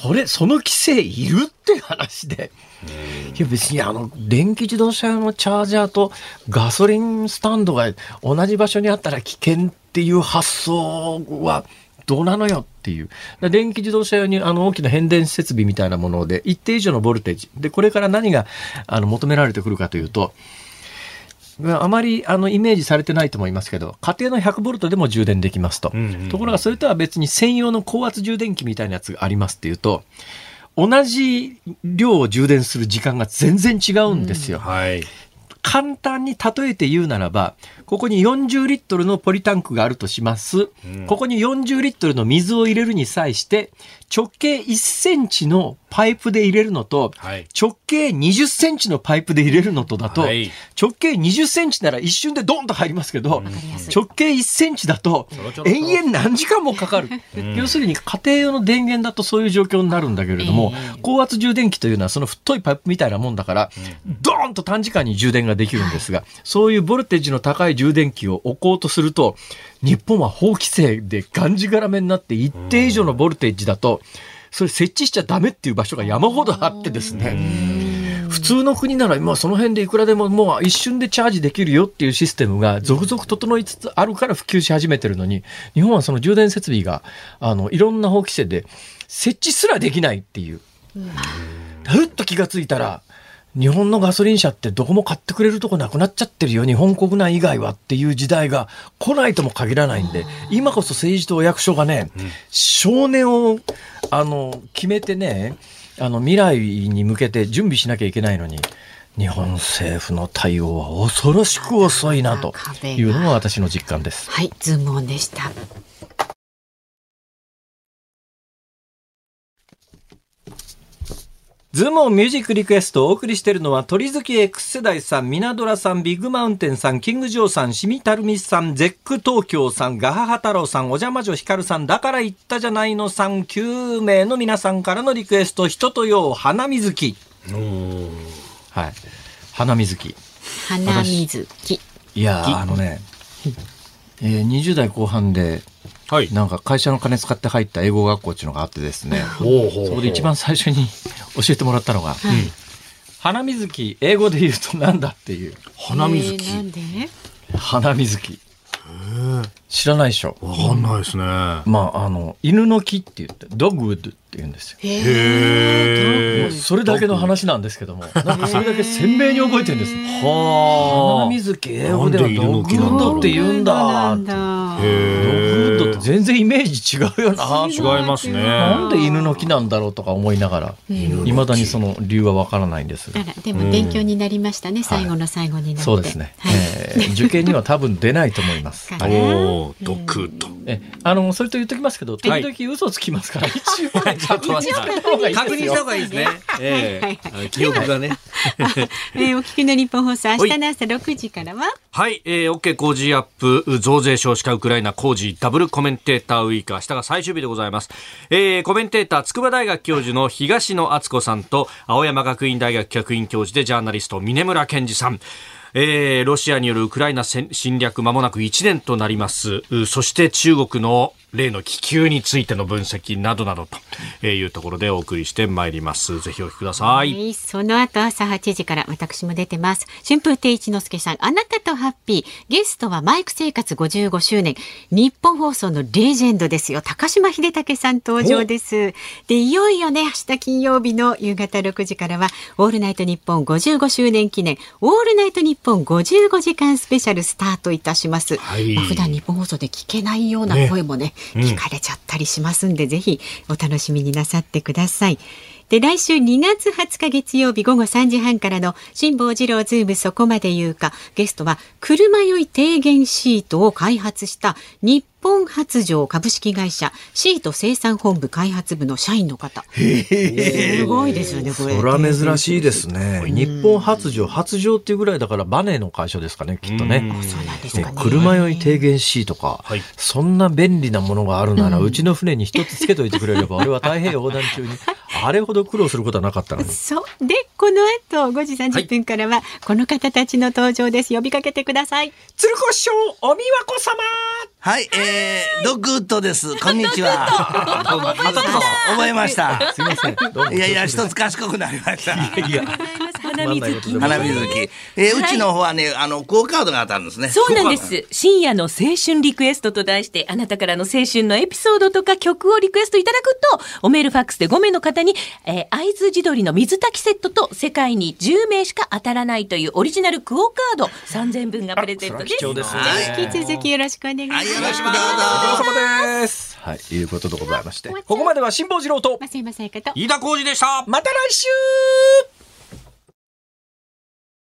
それ、その規制いるって話で。いや別にあの、電気自動車用のチャージャーとガソリンスタンドが同じ場所にあったら危険っていう発想はどうなのよっていう。だ電気自動車用にあの大きな変電設備みたいなもので一定以上のボルテージ。で、これから何があの求められてくるかというと、あまりあのイメージされてないと思いますけど、家庭の100ボルトでも充電できますと。ところがそれとは別に専用の高圧充電器みたいなやつがありますっていうと、同じ量を充電する時間が全然違うんですよ。はい。簡単に例えて言うならば、ここに40リットルのポリタンクがあるとします。ここに40リットルの水を入れるに際して、直径1センチのパイプで入れるのと、はい。直径20センチのパイプで入れるのとだと、はい。直径20センチなら一瞬でドンと入りますけど、直径1センチだと延々何時間もかかる。要するに家庭用の電源だとそういう状況になるんだけれども、高圧充電器というのはその太いパイプみたいなもんだから、ドーンと短時間に充電ができるんですが、そういうボルテージの高い充電器を置こうとすると、日本は法規制でがんじがらめになって一定以上のボルテージだと、それ設置しちゃダメっていう場所が山ほどあってですね。普通の国なら、まあ、その辺でいくらでももう一瞬でチャージできるよっていうシステムが続々整いつつあるから普及し始めてるのに、日本はその充電設備が、あの、いろんな法規制で設置すらできないっていう。ふっと気がついたら、日本のガソリン車ってどこも買ってくれるとこなくなっちゃってるよ、日本国内以外はっていう時代が来ないとも限らないんで、今こそ政治とお役所がね、少年を、あの、決めてね、あの、未来に向けて準備しなきゃいけないのに、日本政府の対応は恐ろしく遅いなというのが私の実感です。はい、ズームオンでした。ズームオンミュージックリクエストをお送りしているのは鳥好き X 世代さん、ミナドラさん、ビッグマウンテンさん、キングジョーさん、シミタルミスさん、ゼック東京さん、ガハハ太郎さん、お邪魔女ヒカルさん、だから言ったじゃないのさん、9名の皆さんからのリクエスト、人とよう、花水木。はい。花水木。花水木。いやーあのね、えー、20代後半で、はい。なんか会社の金使って入った英語学校っていうのがあってですね、ほうほうそこで一番最初に教えてもらったのが、花水木、英語で言うとなんだっていう。花水木。えーなんで？花水木。知らないでしょ。わかんないですね。まあ、あの、犬の木って言って、ドッグウッドって言うんですよ。へもうそれだけの話なんですけども、なんかそれだけ鮮明に覚えてるんです。花水木、英語ではドッグウッドって言うんだ。ドッだ。グウッドって全然イメージ違うよな。違いますね。なんで犬の木なんだろうとか思いながら、いまだにその理由はわからないんですがでも勉強になりましたね。最後の最後になって。そうですね、はい。えー受験には多分出ないと思います。かはいおードッグウッド。ええあのそれと言っときますけど、時々嘘つきますから、一応確認した方がいいですね。えはいえ記憶がね。えーお聞きの日本放送、明日の朝6時からは、はい、えー、OK 工事アップ、増税少子化ウクライナ工事ダブルコメンテーターウィーク、明日が最終日でございます。えー、コメンテーター、筑波大学教授の東野敦子さんと、青山学院大学客員教授でジャーナリスト、峰村健二さん。えー、ロシアによるウクライナ侵略まもなく1年となります。そして中国の例の気球についての分析などなどというところでお送りしてまいります。ぜひお聞きください。はいその後朝8時から私も出てます。春風亭一之輔さん、あなたとハッピー。ゲストはマイク生活55周年。日本放送のレジェンドですよ。高島秀武さん登場です。で、いよいよね、明日金曜日の夕方6時からは、オールナイトニッポン55周年記念、オールナイトニッポン55時間スペシャルスタートいたします。はいまあ普段ニッポン放送で聞けないような声もね、聞かれちゃったりしますんで、ぜひお楽しみになさってください。で、来週2月20日月曜日午後3時半からの辛坊治郎ズームそこまで言うか、ゲストは車酔い低減シートを開発した日本発条株式会社シート生産本部開発部の社員の方。すごいですよね、これ。それは珍しいですね。日本発情、発情っていうぐらいだからバネの会社ですかね、きっとね。そうなんですかね。車酔い低減シートか、はいそんな便利なものがあるなら、うちの船に一つつけといてくれれば、俺は太平洋横断中に、あれほど苦労することはなかったのに。そう。で、この後5時30分からは、この方たちの登場です。呼びかけてください。鶴子師匠、おみわこ様はい、えー、ドッグウッドです。こんにちは。覚えました。すいません。いやいや、一つ賢くなりました。いや、花水木。花水木。えー、うちの方はね、あの、クオカードが当たるんですね。そうなんです。深夜の青春リクエストと題して、あなたからの青春のエピソードとか曲をリクエストいただくと、おメールファックスで5名の方に、えー、会津地鶏の水炊きセットと世界に10名しか当たらないというオリジナルクオカード3000分がプレゼントです。貴重ですね。引き続きよろしくお願いしはい、よ。ろしくどうぞ。お疲れ様です。はい、いうことでございまして、ここまでは辛坊治郎と、松山さやかと。飯田浩二でした。また来週